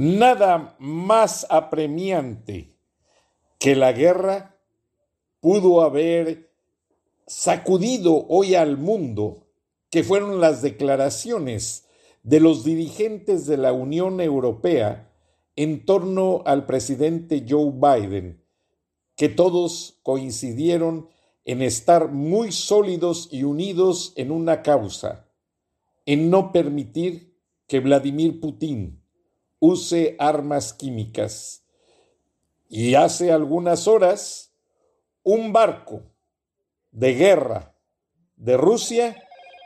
Nada más apremiante que la guerra pudo haber sacudido hoy al mundo, que fueron las declaraciones de los dirigentes de la Unión Europea en torno al presidente Joe Biden, que todos coincidieron en estar muy sólidos y unidos en una causa, en no permitir que Vladimir Putin use armas químicas. Y hace algunas horas, un barco de guerra de Rusia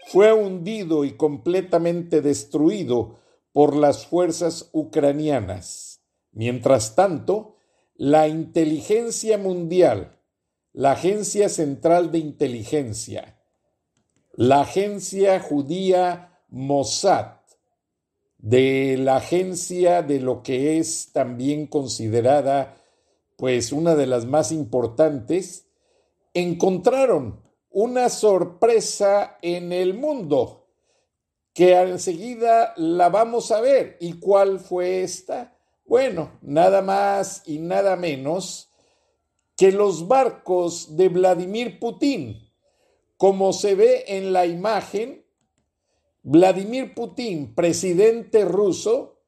fue hundido y completamente destruido por las fuerzas ucranianas. Mientras tanto, la inteligencia mundial, la Agencia Central de Inteligencia, la agencia judía Mossad, de la agencia de lo que es también considerada pues una de las más importantes, encontraron una sorpresa en el mundo que enseguida la vamos a ver. ¿Y cuál fue esta? Bueno, nada más y nada menos que los barcos de Vladimir Putin, como se ve en la imagen, Vladimir Putin, presidente ruso,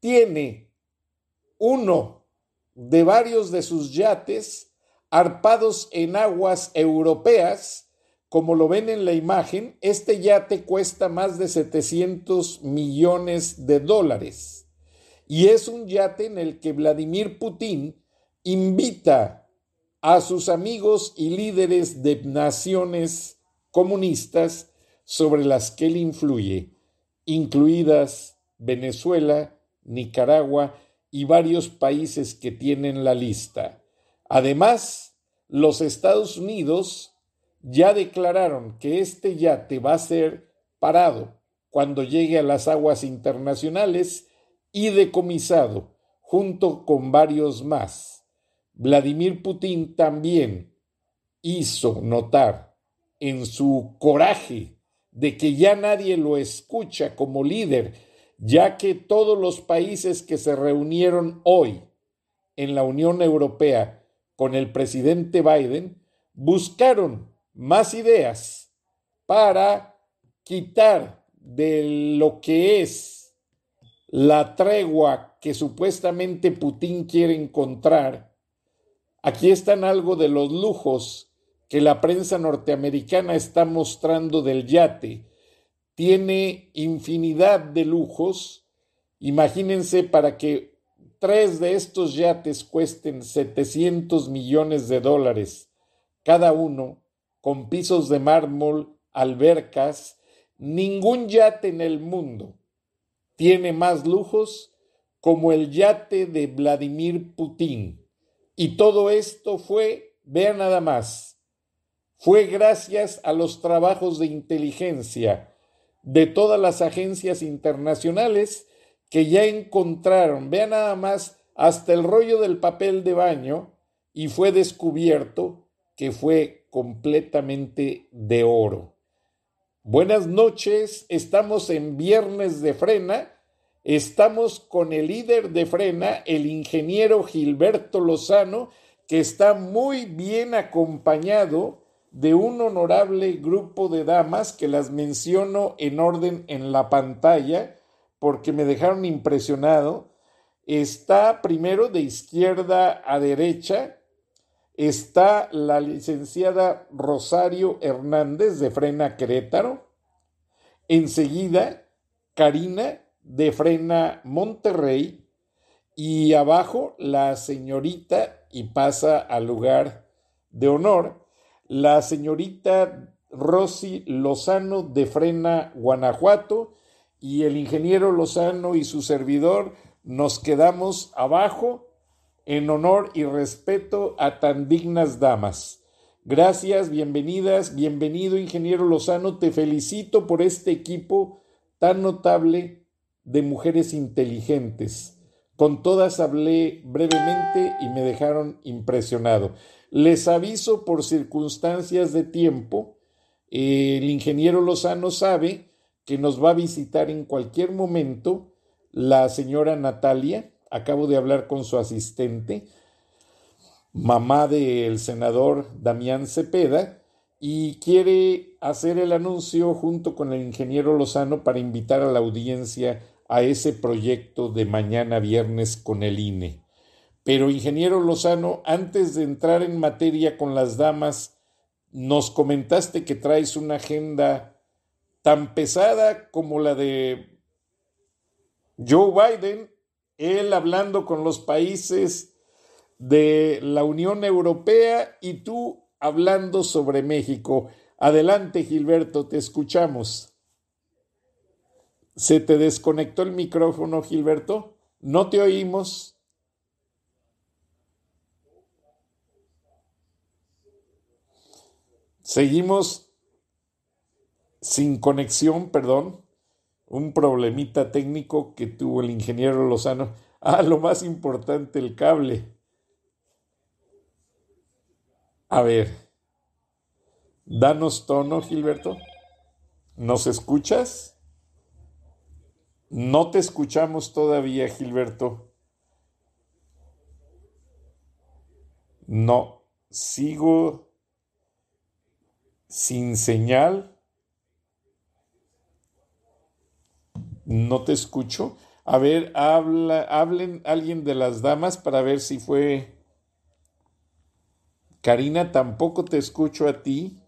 tiene uno de varios de sus yates arpados en aguas europeas, como lo ven en la imagen, este yate cuesta más de 700 millones de dólares. Y es un yate en el que Vladimir Putin invita a sus amigos y líderes de naciones comunistas sobre las que él influye, incluidas Venezuela, Nicaragua y varios países que tienen la lista. Además, los Estados Unidos ya declararon que este yate va a ser parado cuando llegue a las aguas internacionales y decomisado junto con varios más. Vladimir Putin también hizo notar en su coraje de que ya nadie lo escucha como líder, ya que todos los países que se reunieron hoy en la Unión Europea con el presidente Biden buscaron más ideas para quitar de lo que es la tregua que supuestamente Putin quiere encontrar. Aquí están algo de los lujos que la prensa norteamericana está mostrando del yate. Tiene infinidad de lujos. Imagínense para que tres de estos yates cuesten 700 millones de dólares cada uno, con pisos de mármol, albercas. Ningún yate en el mundo tiene más lujos como el yate de Vladimir Putin. Y todo esto fue, vean nada más, fue gracias a los trabajos de inteligencia de todas las agencias internacionales que ya encontraron, vean nada más, hasta el rollo del papel de baño y fue descubierto que fue completamente de oro. Buenas noches, estamos en Viernes de Frena, estamos con el líder de Frena, el ingeniero Gilberto Lozano, que está muy bien acompañado de un honorable grupo de damas que las menciono en orden en la pantalla porque me dejaron impresionado. está primero de izquierda a derecha, está la licenciada Rosario Hernández de Frena Querétaro, enseguida Karina de Frena Monterrey y abajo la señorita y pasa al lugar de honor, la señorita Rosy Lozano de Frena Guanajuato y el ingeniero Lozano y su servidor nos quedamos abajo en honor y respeto a tan dignas damas. Gracias, bienvenidas, bienvenido ingeniero Lozano, te felicito por este equipo tan notable de mujeres inteligentes. Con todas hablé brevemente y me dejaron impresionado. Les aviso por circunstancias de tiempo, el ingeniero Lozano sabe que nos va a visitar en cualquier momento la señora Natalia, acabo de hablar con su asistente, mamá del senador Damián Cepeda, y quiere hacer el anuncio junto con el ingeniero Lozano para invitar a la audiencia a ese proyecto de mañana viernes con el INE. Pero, ingeniero Lozano, antes de entrar en materia con las damas, nos comentaste que traes una agenda tan pesada como la de Joe Biden, él hablando con los países de la Unión Europea y tú hablando sobre México. Adelante, Gilberto, te escuchamos. ¿Se te desconectó el micrófono, Gilberto? No te oímos. Seguimos sin conexión, perdón un problemita técnico que tuvo el ingeniero Lozano. Ah, lo más importante, el cable. A ver, danos tono, Gilberto. ¿Nos escuchas? No te escuchamos todavía, Gilberto. No, sigo sin señal. No te escucho. A ver, habla, hablen alguien de las damas para ver si fue. Karina, tampoco te escucho a ti.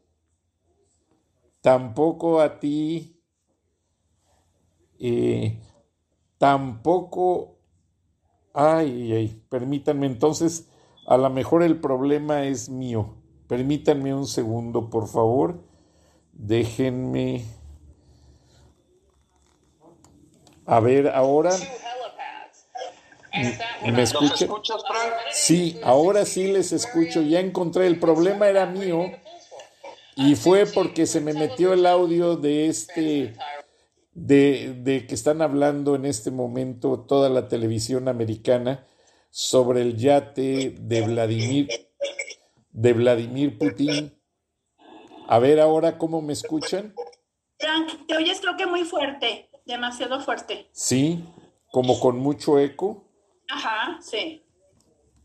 Tampoco a ti. Eh, tampoco. Ay, ay, permítanme. Entonces, a lo mejor el problema es mío. Permítanme un segundo, por favor. Déjenme. A ver, ahora. ¿Me escuchan? Sí, ahora sí les escucho. Ya encontré. El problema era mío y fue porque se me metió el audio de este. De, de que están hablando en este momento toda la televisión americana sobre el yate de Vladimir de Vladimir Putin. A ver ahora cómo me escuchan. Frank, te oyes creo que muy fuerte demasiado fuerte. Sí, como con mucho eco. Ajá, sí.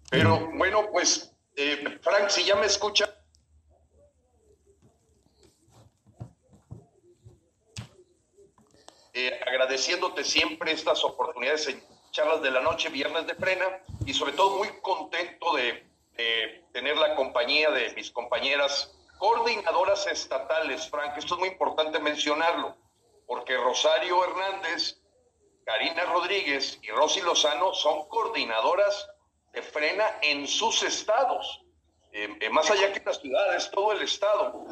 Pero bueno, pues, eh, Frank, si ya me escucha. Eh, agradeciéndote siempre estas oportunidades en charlas de la noche, viernes de frena, y sobre todo muy contento de, de tener la compañía de mis compañeras coordinadoras estatales, Frank. Esto es muy importante mencionarlo porque Rosario Hernández, Karina Rodríguez y Rosy Lozano son coordinadoras de frena en sus estados, eh, eh, más allá que las ciudades, todo el estado.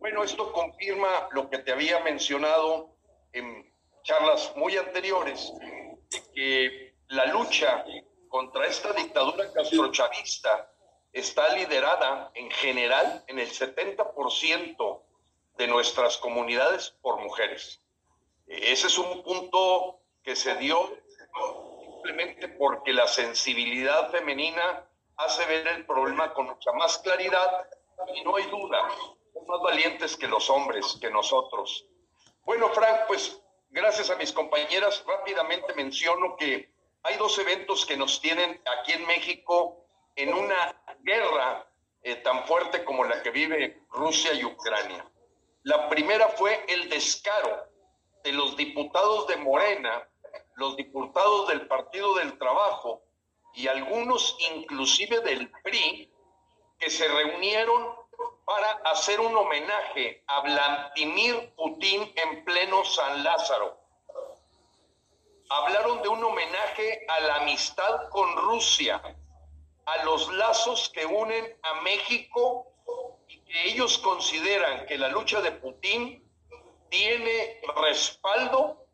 Bueno, esto confirma lo que te había mencionado en charlas muy anteriores, que la lucha contra esta dictadura castrochavista está liderada en general en el 70% de nuestras comunidades por mujeres. Ese es un punto que se dio simplemente porque la sensibilidad femenina hace ver el problema con mucha más claridad y no hay duda, son más valientes que los hombres, que nosotros. Bueno, Frank, pues gracias a mis compañeras, rápidamente menciono que hay dos eventos que nos tienen aquí en México en una guerra eh, tan fuerte como la que vive Rusia y Ucrania. La primera fue el descaro de los diputados de Morena los diputados del Partido del Trabajo y algunos inclusive del PRI que se reunieron para hacer un homenaje a Vladimir Putin en pleno San Lázaro. Hablaron de un homenaje a la amistad con Rusia, a los lazos que unen a México y que ellos consideran que la lucha de Putin tiene respaldo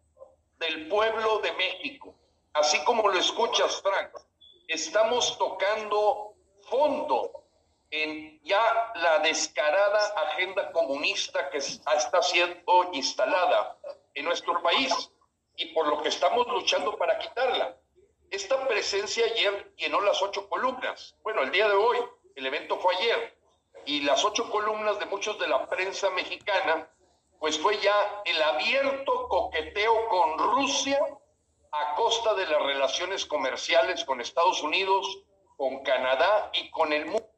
del pueblo de México. Así como lo escuchas, Frank, estamos tocando fondo en ya la descarada agenda comunista que está siendo instalada en nuestro país y por lo que estamos luchando para quitarla. Esta presencia ayer llenó las ocho columnas. Bueno, el día de hoy, el evento fue ayer, y las ocho columnas de muchos de la prensa mexicana, pues fue ya el abierto coqueteo con Rusia a costa de las relaciones comerciales con Estados Unidos, con Canadá y con el mundo.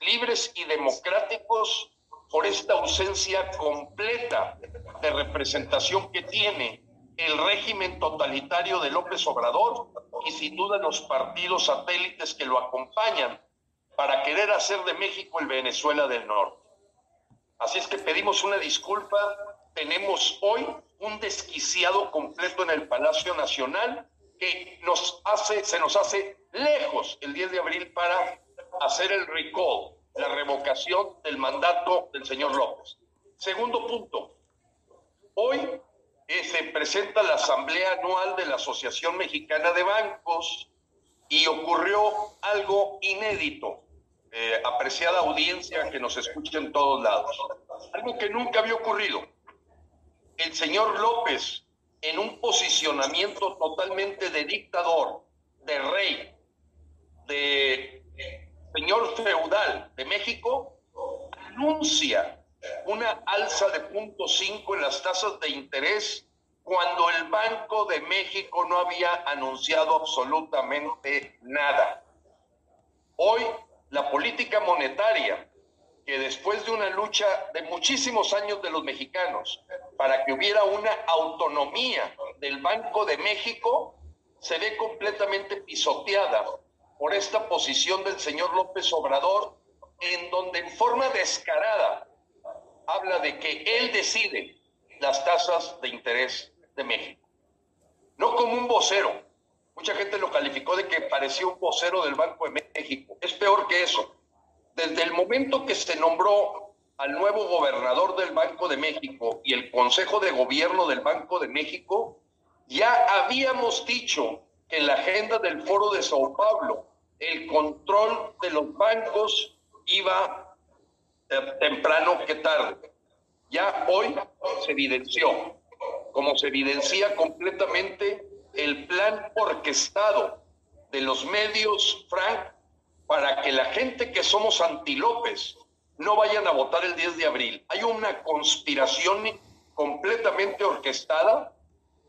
Libres y democráticos por esta ausencia completa de representación que tiene el régimen totalitario de López Obrador y sin duda los partidos satélites que lo acompañan para querer hacer de México el Venezuela del Norte. Así es que pedimos una disculpa. Tenemos hoy un desquiciado completo en el Palacio Nacional que nos hace, se nos hace lejos el 10 de abril para hacer el recall, la revocación del mandato del señor López. Segundo punto, hoy eh, se presenta la asamblea anual de la Asociación Mexicana de Bancos y ocurrió algo inédito, eh, apreciada audiencia que nos escucha en todos lados, algo que nunca había ocurrido. El señor López, en un posicionamiento totalmente de dictador, de rey, de señor feudal de México anuncia una alza de punto cinco en las tasas de interés cuando el Banco de México no había anunciado absolutamente nada. Hoy la política monetaria, que después de una lucha de muchísimos años de los mexicanos para que hubiera una autonomía del Banco de México, se ve completamente pisoteada por esta posición del señor López Obrador, en donde en forma descarada habla de que él decide las tasas de interés de México. No como un vocero. Mucha gente lo calificó de que parecía un vocero del Banco de México. Es peor que eso. Desde el momento que se nombró al nuevo gobernador del Banco de México y el Consejo de Gobierno del Banco de México, ya habíamos dicho que en la agenda del Foro de Sao Paulo el control de los bancos iba eh, temprano que tarde. Ya hoy se evidenció, como se evidencia completamente el plan orquestado de los medios, Frank, para que la gente que somos anti-López no vayan a votar el 10 de abril. Hay una conspiración completamente orquestada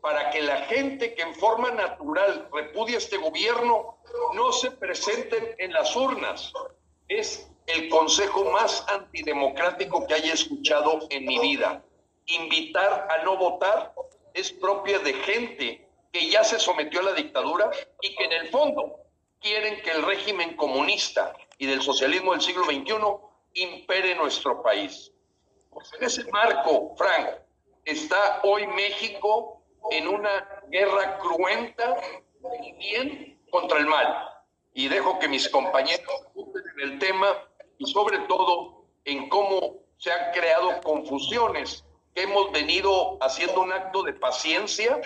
para que la gente que en forma natural repudia este gobierno no se presenten en las urnas. Es el consejo más antidemocrático que haya escuchado en mi vida. Invitar a no votar es propia de gente que ya se sometió a la dictadura y que en el fondo quieren que el régimen comunista y del socialismo del siglo XXI impere nuestro país. Pues en ese marco, Frank, está hoy México en una guerra cruenta y bien contra el mal. Y dejo que mis compañeros en el tema y sobre todo en cómo se han creado confusiones que hemos venido haciendo un acto de paciencia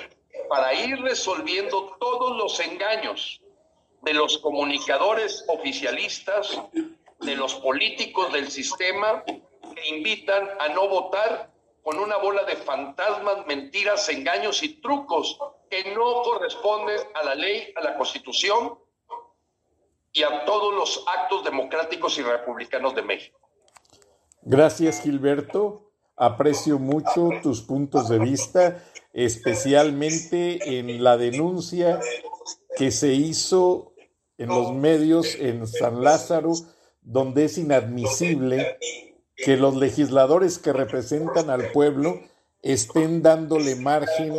para ir resolviendo todos los engaños de los comunicadores oficialistas, de los políticos del sistema que invitan a no votar con una bola de fantasmas, mentiras, engaños y trucos que no corresponden a la ley, a la constitución y a todos los actos democráticos y republicanos de México. Gracias, Gilberto. Aprecio mucho tus puntos de vista, especialmente en la denuncia que se hizo en los medios en San Lázaro, donde es inadmisible que los legisladores que representan al pueblo estén dándole margen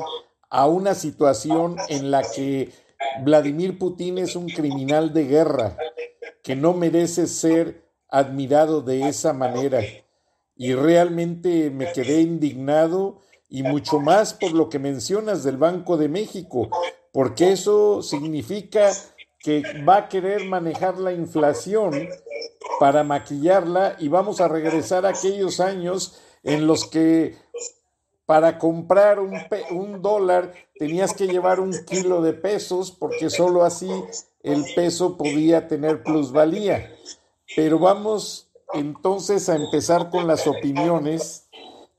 a una situación en la que Vladimir Putin es un criminal de guerra que no merece ser admirado de esa manera. Y realmente me quedé indignado y mucho más por lo que mencionas del Banco de México, porque eso significa que va a querer manejar la inflación para maquillarla y vamos a regresar a aquellos años en los que para comprar un, un, dólar tenías que llevar un kilo de pesos porque solo así el peso podía tener plusvalía. Pero vamos entonces a empezar con las opiniones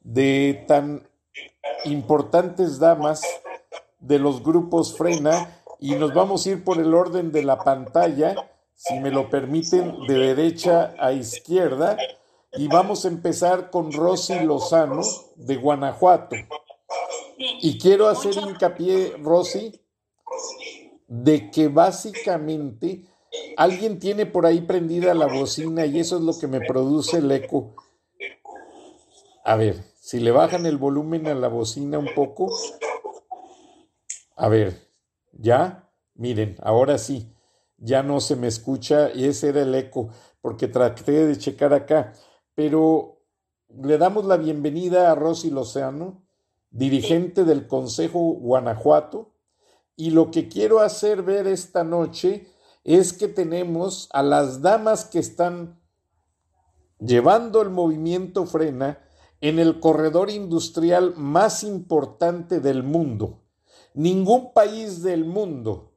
de tan importantes damas de los grupos Frena y nos vamos a ir por el orden de la pantalla, si me lo permiten, de derecha a izquierda. Y vamos a empezar con Rosy Lozano de Guanajuato. Y quiero hacer hincapié, Rosy, de que básicamente alguien tiene por ahí prendida la bocina y eso es lo que me produce el eco. A ver, si le bajan el volumen a la bocina un poco. A ver, ¿Ya? Miren, ahora sí, ya no se me escucha y ese era el eco, porque traté de checar acá. Pero le damos la bienvenida a Rosy Lozano, dirigente del Consejo Guanajuato, y lo que quiero hacer ver esta noche es que tenemos a las damas que están llevando el movimiento frena en el corredor industrial más importante del mundo. Ningún país del mundo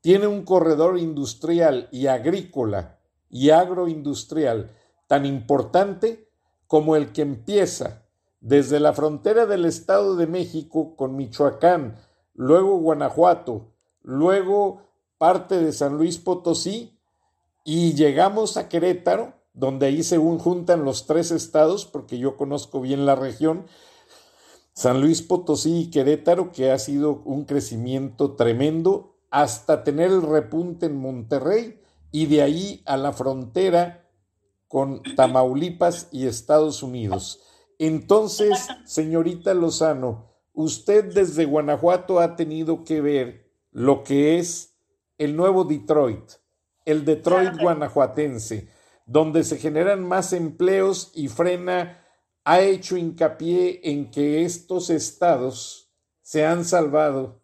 tiene un corredor industrial y agrícola y agroindustrial tan importante como el que empieza desde la frontera del Estado de México con Michoacán, luego Guanajuato, luego parte de San Luis Potosí y llegamos a Querétaro, donde ahí se juntan los tres estados, porque yo conozco bien la región, San Luis Potosí y Querétaro, que ha sido un crecimiento tremendo, hasta tener el repunte en Monterrey y de ahí a la frontera con Tamaulipas y Estados Unidos. Entonces, señorita Lozano, usted desde Guanajuato ha tenido que ver lo que es el nuevo Detroit, el Detroit guanajuatense, donde se generan más empleos y frena ha hecho hincapié en que estos estados se han salvado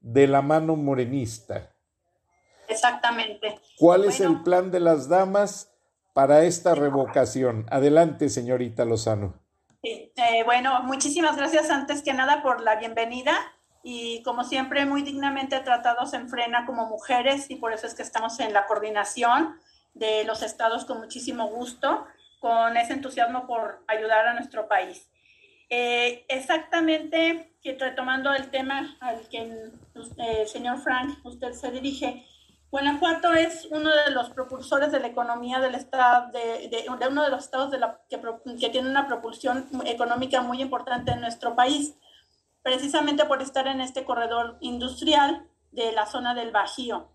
de la mano morenista. Exactamente. ¿Cuál es el plan de las damas para esta revocación? Adelante, señorita Lozano. Eh, bueno, muchísimas gracias antes que nada por la bienvenida y como siempre muy dignamente tratados en Frena como mujeres y por eso es que estamos en la coordinación de los estados con muchísimo gusto con ese entusiasmo por ayudar a nuestro país. Eh, exactamente, retomando el tema al que eh, señor Frank, usted se dirige, Guanajuato es uno de los propulsores de la economía del estado, de, uno de los estados que, tiene una propulsión económica muy importante en nuestro país, precisamente por estar en este corredor industrial de la zona del Bajío.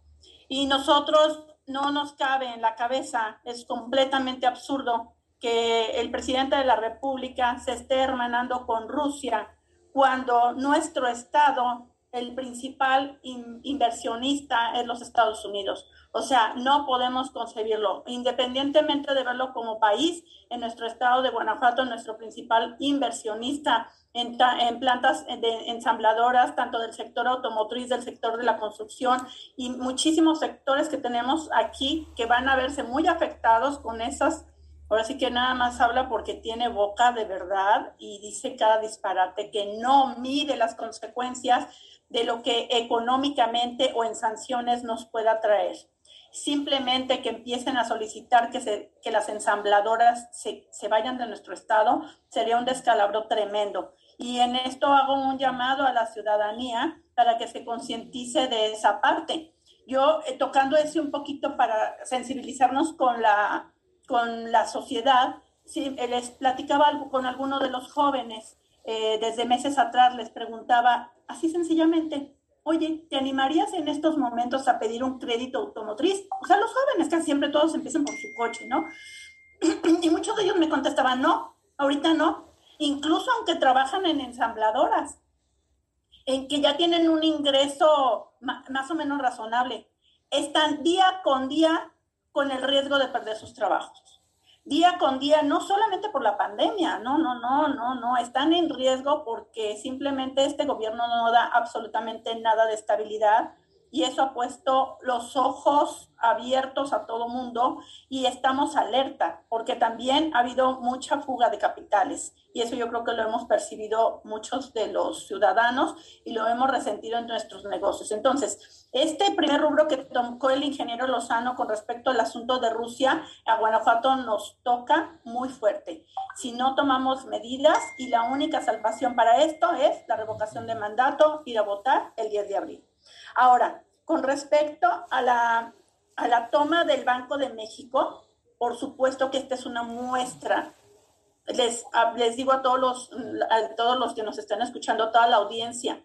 Y nosotros no nos cabe en la cabeza, es completamente absurdo que el presidente de la República se esté hermanando con Rusia cuando nuestro Estado, el principal inversionista es los Estados Unidos. O sea, no podemos concebirlo. Independientemente de verlo como país, en nuestro estado de Guanajuato, nuestro principal inversionista en, en, plantas de ensambladoras, tanto del sector automotriz, del sector de la construcción y muchísimos sectores que tenemos aquí que van a verse muy afectados con esas Ahora sí que nada más habla porque tiene boca de verdad y dice cada disparate que no mide las consecuencias de lo que económicamente o en sanciones nos pueda traer. simplemente que empiecen a solicitar que, se, que las ensambladoras se, se vayan de nuestro estado, sería un descalabro tremendo. Y en esto hago un llamado a la ciudadanía para que se concientice de esa parte. Yo eh, tocando ese un poquito para sensibilizarnos con la, con la sociedad, sí, eh, les platicaba algo con alguno de los jóvenes eh, desde meses atrás, les preguntaba así sencillamente, oye, ¿te animarías en estos momentos a pedir un crédito automotriz? O sea, los jóvenes casi siempre todos empiezan por su coche, ¿no? Y muchos de ellos me contestaban, no, ahorita no, incluso aunque trabajan en ensambladoras, en que ya tienen un ingreso más o menos razonable, están día con día con el riesgo de perder sus trabajos. Día con día, no solamente por la pandemia, no, no, no, no, no, están en riesgo porque simplemente este gobierno no da absolutamente nada de estabilidad y eso ha puesto los ojos abiertos a todo mundo y estamos alerta porque también ha habido mucha fuga de capitales y eso yo creo que lo hemos percibido muchos de los ciudadanos y lo hemos resentido en nuestros negocios. Entonces, este primer rubro que tocó el ingeniero Lozano con respecto al asunto de Rusia a Guanajuato nos toca muy fuerte. Si no tomamos medidas y la única salvación para esto es la revocación de mandato, ir a votar el 10 de abril. Ahora, con respecto a la, a la toma del Banco de México, por supuesto que esta es una muestra. Les, les digo a todos, los, a todos los que nos están escuchando, a toda la audiencia,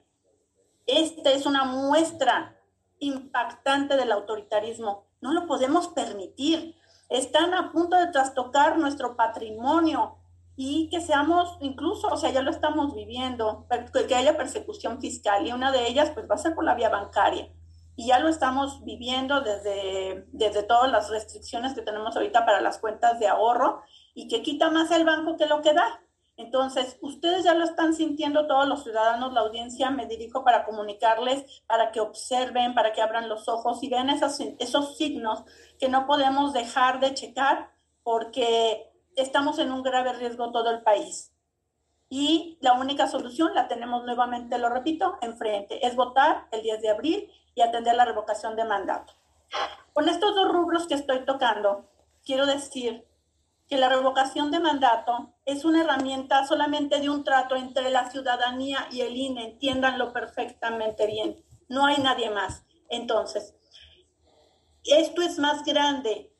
esta es una muestra impactante del autoritarismo. No lo podemos permitir. Están a punto de trastocar nuestro patrimonio y que seamos, incluso, o sea, ya lo estamos viviendo, que haya persecución fiscal y una de ellas pues va a ser por la vía bancaria y ya lo estamos viviendo desde, desde todas las restricciones que tenemos ahorita para las cuentas de ahorro y que quita más el banco que lo que da. Entonces, ustedes ya lo están sintiendo todos los ciudadanos, la audiencia, me dirijo para comunicarles, para que observen, para que abran los ojos y vean esos, esos signos que no podemos dejar de checar porque estamos en un grave riesgo todo el país. Y la única solución la tenemos nuevamente, lo repito, enfrente, es votar el 10 de abril y atender la revocación de mandato. Con estos dos rubros que estoy tocando, quiero decir que la revocación de mandato es una herramienta solamente de un trato entre la ciudadanía y el INE, entiéndanlo perfectamente bien, no hay nadie más. Entonces, esto es más grande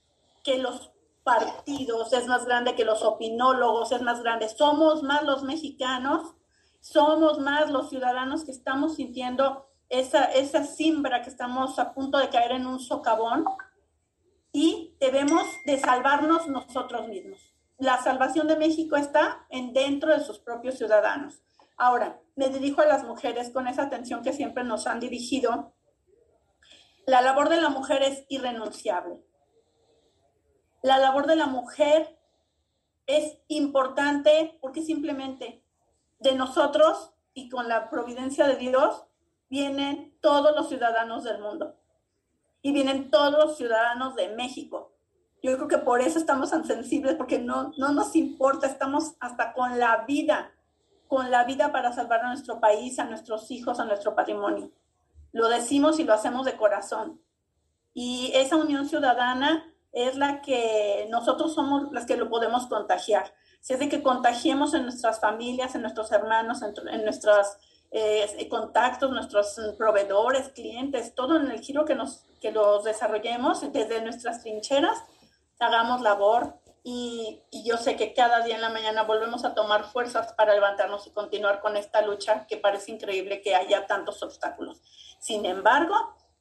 que los partidos, es más grande que los opinólogos, es más grande. Somos más los mexicanos, somos más los ciudadanos que estamos sintiendo esa, esa simbra que estamos a punto de caer en un socavón y debemos de salvarnos nosotros mismos. La salvación de México está en dentro de sus propios ciudadanos. Ahora, me dirijo a las mujeres con esa atención que siempre nos han dirigido. La labor de la mujer es irrenunciable. La labor de la mujer es importante porque simplemente de nosotros y con la providencia de Dios vienen todos los ciudadanos del mundo y vienen todos los ciudadanos de México. Yo creo que por eso estamos tan sensibles, porque no, no nos importa, estamos hasta con la vida, con la vida para salvar a nuestro país, a nuestros hijos, a nuestro patrimonio. Lo decimos y lo hacemos de corazón. Y esa unión ciudadana es la que nosotros somos las que lo podemos contagiar. Si es de que contagiemos en nuestras familias, en nuestros hermanos, en, nuestras eh, contactos, nuestros proveedores, clientes, todo en el giro que, nos, que los desarrollemos desde nuestras trincheras, hagamos labor y, yo sé que cada día en la mañana volvemos a tomar fuerzas para levantarnos y continuar con esta lucha que parece increíble que haya tantos obstáculos. Sin embargo,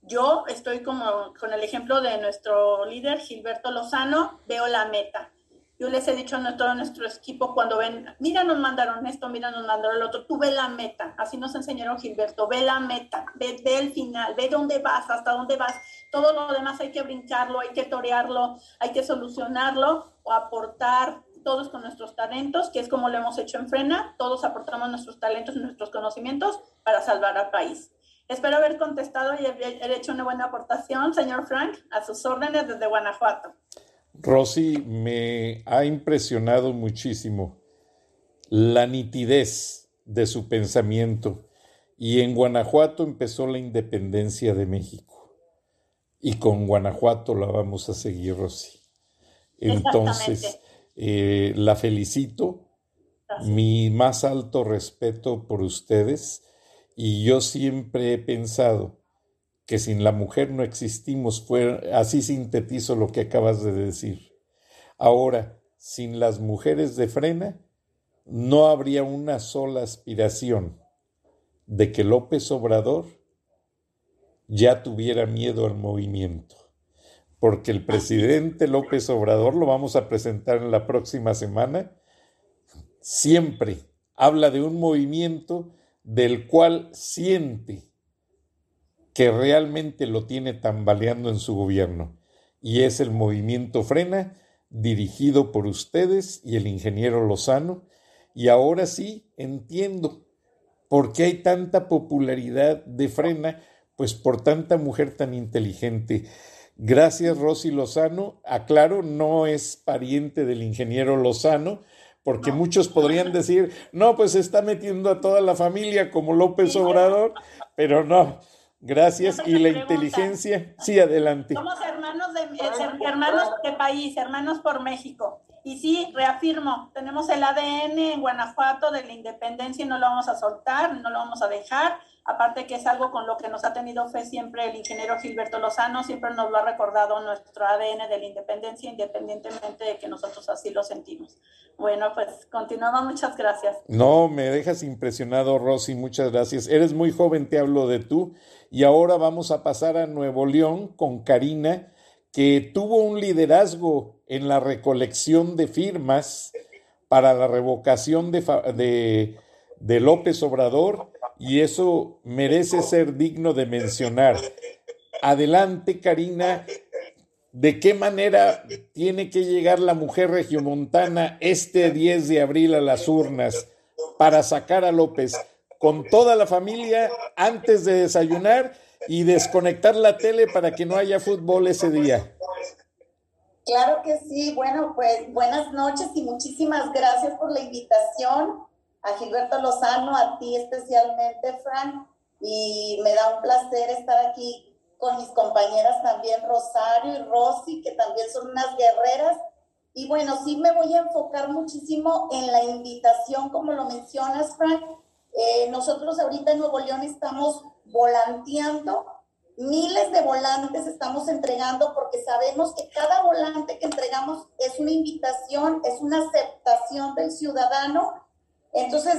yo estoy como con el ejemplo de nuestro líder Gilberto Lozano, veo la meta yo les he dicho a todo nuestro equipo cuando ven, mira, nos mandaron esto, mira, nos mandaron el otro, tú ve la meta. Así nos enseñaron Gilberto, ve la meta, ve, el final, ve dónde vas, hasta dónde vas. Todo lo demás hay que brincarlo, hay que torearlo, hay que solucionarlo o aportar todos con nuestros talentos, que es como lo hemos hecho en Frena, todos aportamos nuestros talentos y nuestros conocimientos para salvar al país. Espero haber contestado y haber hecho una buena aportación, señor Frank, a sus órdenes desde Guanajuato. Rosy, me ha impresionado muchísimo la nitidez de su pensamiento y en Guanajuato empezó la independencia de México. y con Guanajuato la vamos a seguir, Rosy. Entonces, eh, la felicito, mi más alto respeto por ustedes y yo siempre he pensado que sin la mujer no existimos, fue, así sintetizo lo que acabas de decir. Ahora, sin las mujeres de frena, no habría una sola aspiración de que López Obrador ya tuviera miedo al movimiento, porque el presidente López Obrador, lo vamos a presentar en la próxima semana, siempre habla de un movimiento del cual siente que realmente lo tiene tambaleando en su gobierno, y es el movimiento Frena, dirigido por ustedes y el ingeniero Lozano, y ahora sí entiendo por qué hay tanta popularidad de Frena, pues por tanta mujer tan inteligente. Gracias, Rosy Lozano. Aclaro, no es pariente del ingeniero Lozano, porque muchos podrían decir, no, pues se está metiendo a toda la familia como López Obrador, pero no. Gracias. Y la inteligencia, sí, adelante. Somos hermanos de, eh, hermanos de país, hermanos por México. Y sí, reafirmo, tenemos el ADN en Guanajuato de la independencia y no lo vamos a soltar, no lo vamos a dejar. Aparte que es algo con lo que nos ha tenido fe siempre el ingeniero Gilberto Lozano, siempre nos lo ha recordado nuestro ADN de la independencia, independientemente de que nosotros así lo sentimos. Bueno, pues continuamos, muchas gracias. No, me dejas impresionado, Rosy, muchas gracias. Eres muy joven, te hablo de tú. Y ahora vamos a pasar a Nuevo León con Karina, que tuvo un liderazgo en la recolección de firmas para la revocación de, de, López Obrador y eso merece ser digno de mencionar. Adelante, Karina. ¿De qué manera tiene que llegar la mujer regiomontana este 10 de abril a las urnas para sacar a López con toda la familia antes de desayunar y desconectar la tele para que no haya fútbol ese día? Claro que sí. Bueno, pues buenas noches y muchísimas gracias por la invitación. A Gilberto Lozano, a ti especialmente, Frank. Y me da un placer estar aquí con mis compañeras también, Rosario y Rosy, que también son unas guerreras. Y bueno, sí me voy a enfocar muchísimo en la invitación, como lo mencionas, Frank. Eh, nosotros ahorita en Nuevo León estamos volanteando Miles de volantes estamos entregando porque sabemos que cada volante que entregamos es una invitación, es una aceptación del ciudadano. Entonces,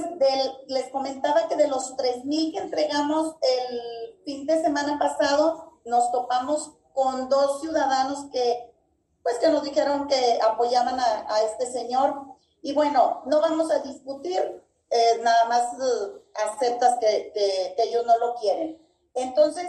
les comentaba que de los 3.000 que entregamos el fin de semana pasado, nos topamos con dos ciudadanos que, pues, que nos dijeron que apoyaban a, este señor. Y bueno, no vamos a discutir, eh, nada más eh, aceptas que, que ellos no lo quieren. Entonces,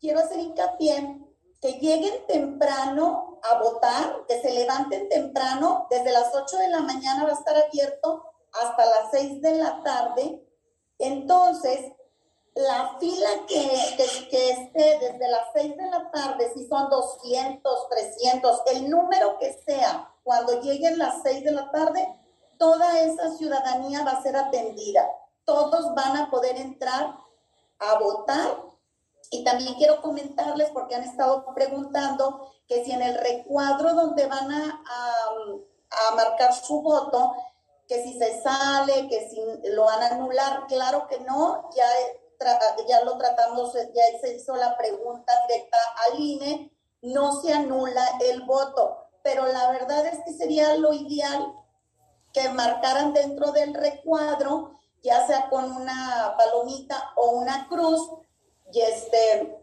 quiero hacer hincapié que lleguen temprano a votar, que se levanten temprano, desde las 8 de la mañana va a estar abierto hasta las 6 de la tarde. Entonces, la fila que, que, esté desde las 6 de la tarde, si son 200, 300, el número que sea, cuando lleguen las 6 de la tarde, toda esa ciudadanía va a ser atendida. Todos van a poder entrar a votar y también quiero comentarles, porque han estado preguntando, que si en el recuadro donde van a, a, marcar su voto, que si se sale, que si lo van a anular, claro que no, ya, ya lo tratamos, ya se hizo la pregunta directa al INE, no se anula el voto, pero la verdad es que sería lo ideal que marcaran dentro del recuadro, ya sea con una palomita o una cruz, y este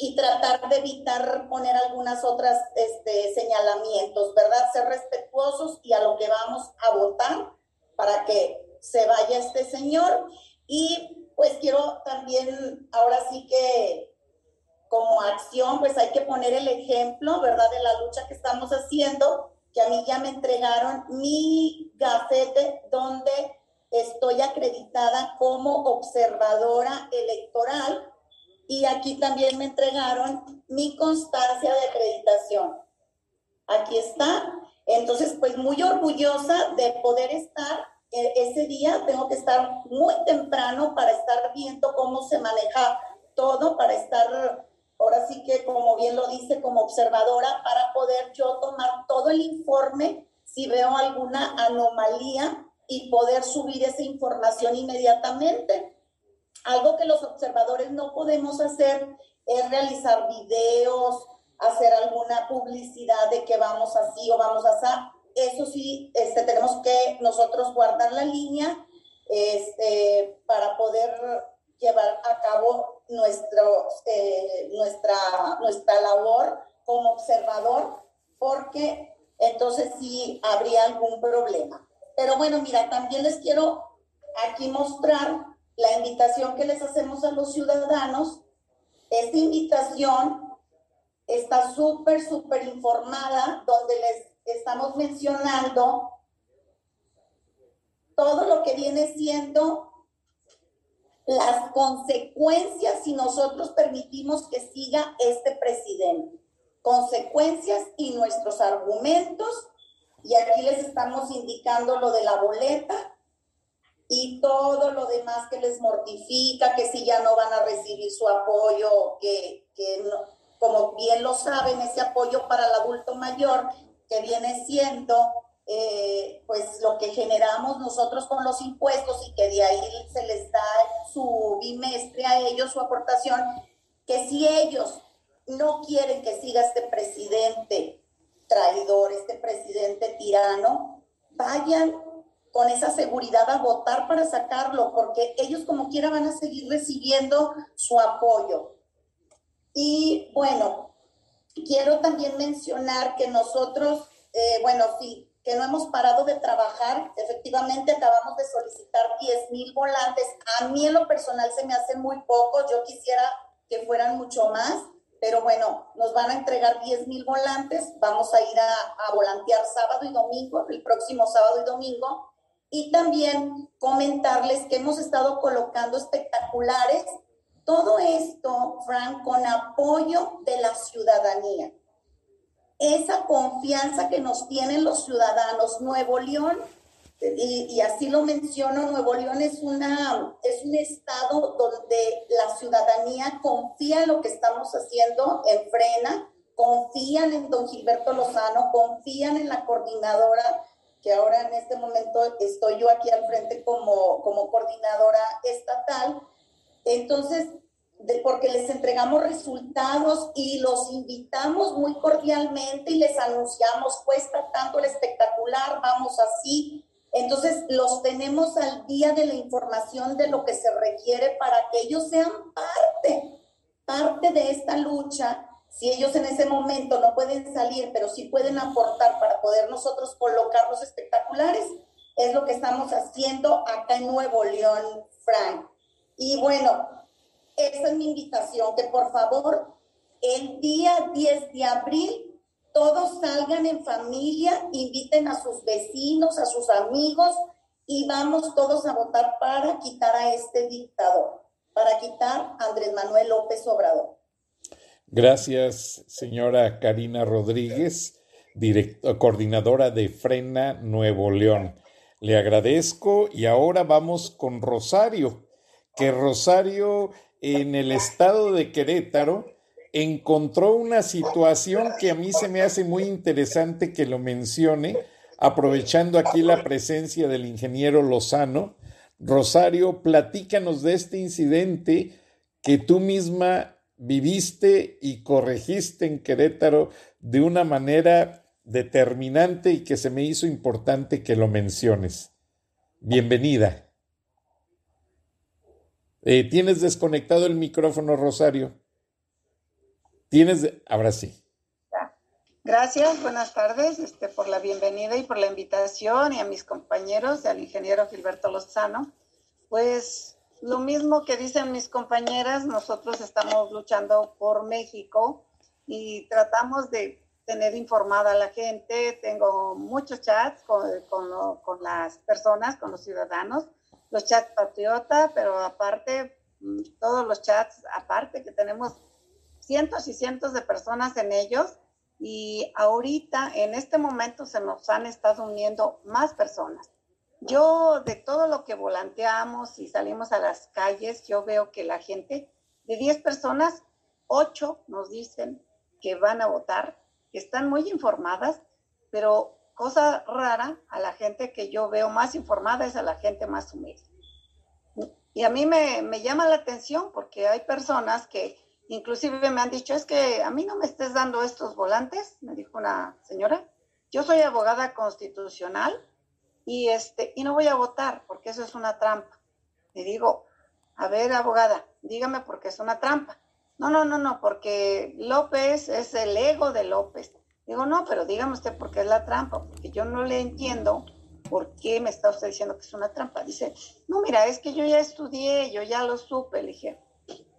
y tratar de evitar poner algunas otras este, señalamientos, ¿verdad? Ser respetuosos y a lo que vamos a votar para que se vaya este señor. Y pues quiero también, ahora sí que como acción, pues hay que poner el ejemplo, ¿verdad? De la lucha que estamos haciendo, que a mí ya me entregaron mi gafete donde estoy acreditada como observadora electoral y aquí también me entregaron mi constancia de acreditación. Aquí está. Entonces, pues muy orgullosa de poder estar eh, ese día. Tengo que estar muy temprano para estar viendo cómo se maneja todo, para estar ahora sí que como bien lo dice, como observadora, para poder yo tomar todo el informe si veo alguna anomalía y poder subir esa información inmediatamente. Algo que los observadores no podemos hacer es realizar videos, hacer alguna publicidad de que vamos así o vamos así. Eso sí, este, tenemos que nosotros guardar la línea este, para poder llevar a cabo nuestro, eh, nuestra, nuestra labor como observador, porque entonces sí habría algún problema. Pero bueno, mira, también les quiero aquí mostrar la invitación que les hacemos a los ciudadanos. Esta invitación está súper, súper informada, donde les estamos mencionando todo lo que viene siendo las consecuencias si nosotros permitimos que siga este presidente. Consecuencias y nuestros argumentos. Y aquí les estamos indicando lo de la boleta y todo lo demás que les mortifica, que si ya no van a recibir su apoyo, que, que como bien lo saben, ese apoyo para el adulto mayor que viene siendo eh, pues lo que generamos nosotros con los impuestos y que de ahí se les da su bimestre a ellos, su aportación, que si ellos no quieren que siga este presidente traidor, este presidente tirano, vayan con esa seguridad a votar para sacarlo, porque ellos como quiera van a seguir recibiendo su apoyo. Y bueno, quiero también mencionar que nosotros, eh, bueno, sí, que no hemos parado de trabajar. Efectivamente, acabamos de solicitar 10 mil volantes. A mí en lo personal se me hacen muy pocos. Yo quisiera que fueran mucho más. Pero bueno, nos van a entregar 10 mil volantes. Vamos a ir a, a volantear sábado y domingo, el próximo sábado y domingo. Y también comentarles que hemos estado colocando espectaculares. Todo esto, Frank, con apoyo de la ciudadanía esa confianza que nos tienen los ciudadanos. Nuevo León, y, así lo menciono, Nuevo León es, una, es un estado donde la ciudadanía confía en lo que estamos haciendo en Frena, confían en don Gilberto Lozano, confían en la coordinadora, que ahora en este momento estoy yo aquí al frente como, como coordinadora estatal. Entonces, porque les entregamos resultados y los invitamos muy cordialmente y les anunciamos, cuesta tanto el espectacular, vamos así. Entonces los tenemos al día de la información de lo que se requiere para que ellos sean parte, parte de esta lucha. Si ellos en ese momento no pueden salir, pero sí pueden aportar para poder nosotros colocar los espectaculares, es lo que estamos haciendo acá en Nuevo León, Frank. Y bueno, esa es mi invitación, que por favor el día 10 de abril todos salgan en familia, inviten a sus vecinos, a sus amigos y vamos todos a votar para quitar a este dictador, para quitar a Andrés Manuel López Obrador. Gracias, señora Karina Rodríguez, coordinadora de Frena Nuevo León. Le agradezco y ahora vamos con Rosario, que Rosario en el estado de Querétaro encontró una situación que a mí se me hace muy interesante que lo mencione, aprovechando aquí la presencia del ingeniero Lozano. Rosario, platícanos de este incidente que tú misma viviste y corregiste en Querétaro de una manera determinante y que se me hizo importante que lo menciones. Bienvenida. Eh, ¿Tienes desconectado el micrófono, Rosario? Tienes, ahora sí. Gracias, buenas tardes este, por la bienvenida y por la invitación y a mis compañeros, al ingeniero Gilberto Lozano. Pues lo mismo que dicen mis compañeras, nosotros estamos luchando por México y tratamos de tener informada a la gente. Tengo muchos chats con, con las personas, con los ciudadanos los chats patriota, pero aparte, mm, todos los chats, aparte que tenemos cientos y cientos de personas en ellos y ahorita, en este momento, se nos han estado uniendo más personas. Yo, de todo lo que volanteamos y salimos a las calles, yo veo que la gente, de 10 personas, ocho nos dicen que van a votar, que están muy informadas, pero cosa rara, a la gente que yo veo más informada es a la gente más humilde. Y a mí me, me llama la atención porque hay personas que inclusive me han dicho, es que a mí no me estés dando estos volantes, me dijo una señora, yo soy abogada constitucional y, este, y no voy a votar porque eso es una trampa. Le digo, a ver, abogada, dígame por qué es una trampa. No, no, no, no, porque López es el ego de López. Digo, no, pero dígame usted por qué es la trampa, porque yo no le entiendo por qué me está usted diciendo que es una trampa. Dice, no, mira, es que yo ya estudié, yo ya lo supe. Le dije,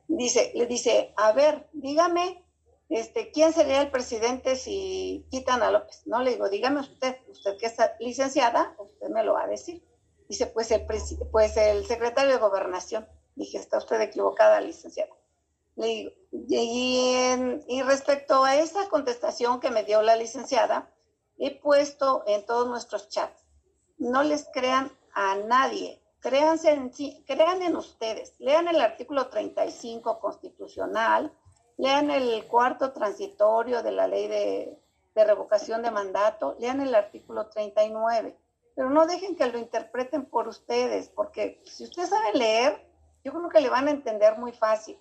dice, le dice, a ver, dígame este, ¿quién sería el presidente si quitan a López? No le digo, dígame usted, usted que está licenciada, usted me lo va a decir. Dice, pues el, pues el secretario de gobernación. Dije, está usted equivocada, licenciada. Le y, y respecto a esa contestación que me dio la licenciada, he puesto en todos nuestros chats, no les crean a nadie, créanse en, crean en ustedes, lean el artículo 35 constitucional, lean el cuarto transitorio de la ley de, revocación de mandato, lean el artículo 39, pero no dejen que lo interpreten por ustedes, porque si ustedes saben leer, yo creo que le van a entender muy fácil.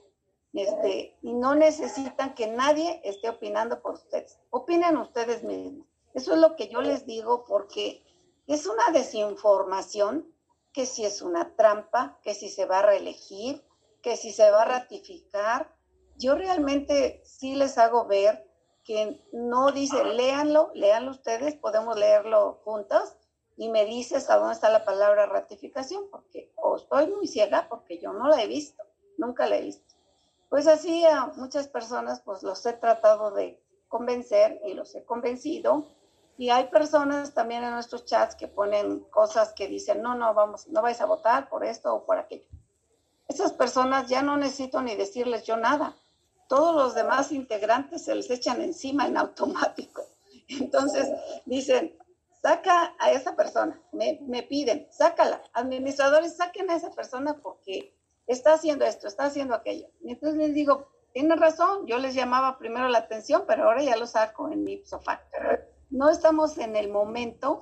Este, y no necesitan que nadie esté opinando por ustedes. Opinen ustedes mismos. Eso es lo que yo les digo porque es una desinformación que si es una trampa, que si se va a reelegir, que si se va a ratificar, yo realmente sí les hago ver que no dice, léanlo, léanlo ustedes, podemos leerlo juntos y me dices a dónde está la palabra ratificación, porque o estoy muy ciega porque yo no la he visto, nunca la he visto. Pues así a muchas personas pues los he tratado de convencer y los he convencido. Y hay personas también en nuestros chats que ponen cosas que dicen, no, no, vamos, no vais a votar por esto o por aquello. Esas personas ya no necesito ni decirles yo nada todos los demás integrantes se les echan encima en automático. Entonces dicen, saca a esa persona, me, me, piden, sácala, administradores, saquen a esa persona porque está haciendo esto, está haciendo aquello. Y entonces les digo, tienen razón, yo les llamaba primero la atención, pero ahora ya lo saco en mi sofá. No estamos en el momento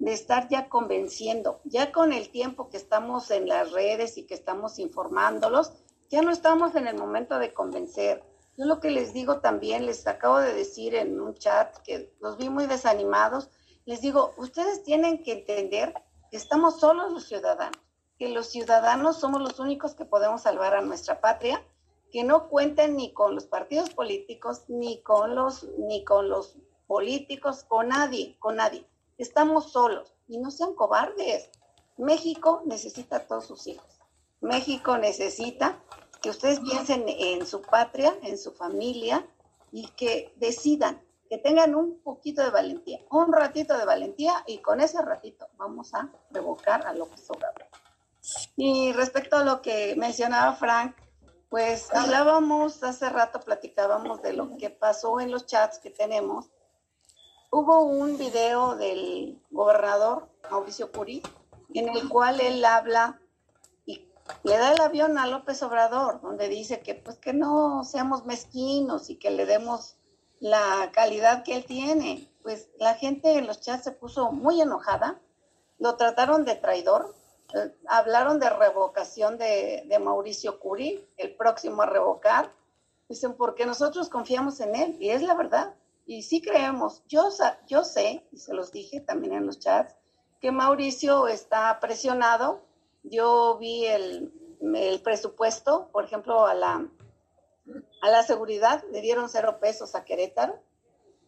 de estar ya convenciendo, ya con el tiempo que estamos en las redes y que estamos informándolos, ya no estamos en el momento de convencer. Yo lo que les digo también, les acabo de decir en un chat que los vi muy desanimados, les digo, ustedes tienen que entender que estamos solos los ciudadanos, que los ciudadanos somos los únicos que podemos salvar a nuestra patria, que no cuenten ni con los partidos políticos, ni con los, ni con los políticos, con nadie, con nadie. Estamos solos y no sean cobardes. México necesita a todos sus hijos. México necesita que ustedes piensen en su patria, en su familia y que decidan, que tengan un poquito de valentía, un ratito de valentía y con ese ratito vamos a revocar a López Obrador. Y respecto a lo que mencionaba Frank, pues hablábamos hace rato, platicábamos de lo que pasó en los chats que tenemos. Hubo un video del gobernador Mauricio Curi en el cual él habla le da el avión a López Obrador, donde dice que pues que no seamos mezquinos y que le demos la calidad que él tiene. Pues la gente en los chats se puso muy enojada, lo trataron de traidor, hablaron de revocación de, de, Mauricio Curi, el próximo a revocar. Dicen, porque nosotros confiamos en él, y es la verdad. Y sí creemos, yo, yo sé, y se los dije también en los chats, que Mauricio está presionado. Yo vi el, presupuesto, por ejemplo, a la, a la seguridad. Le dieron cero pesos a Querétaro,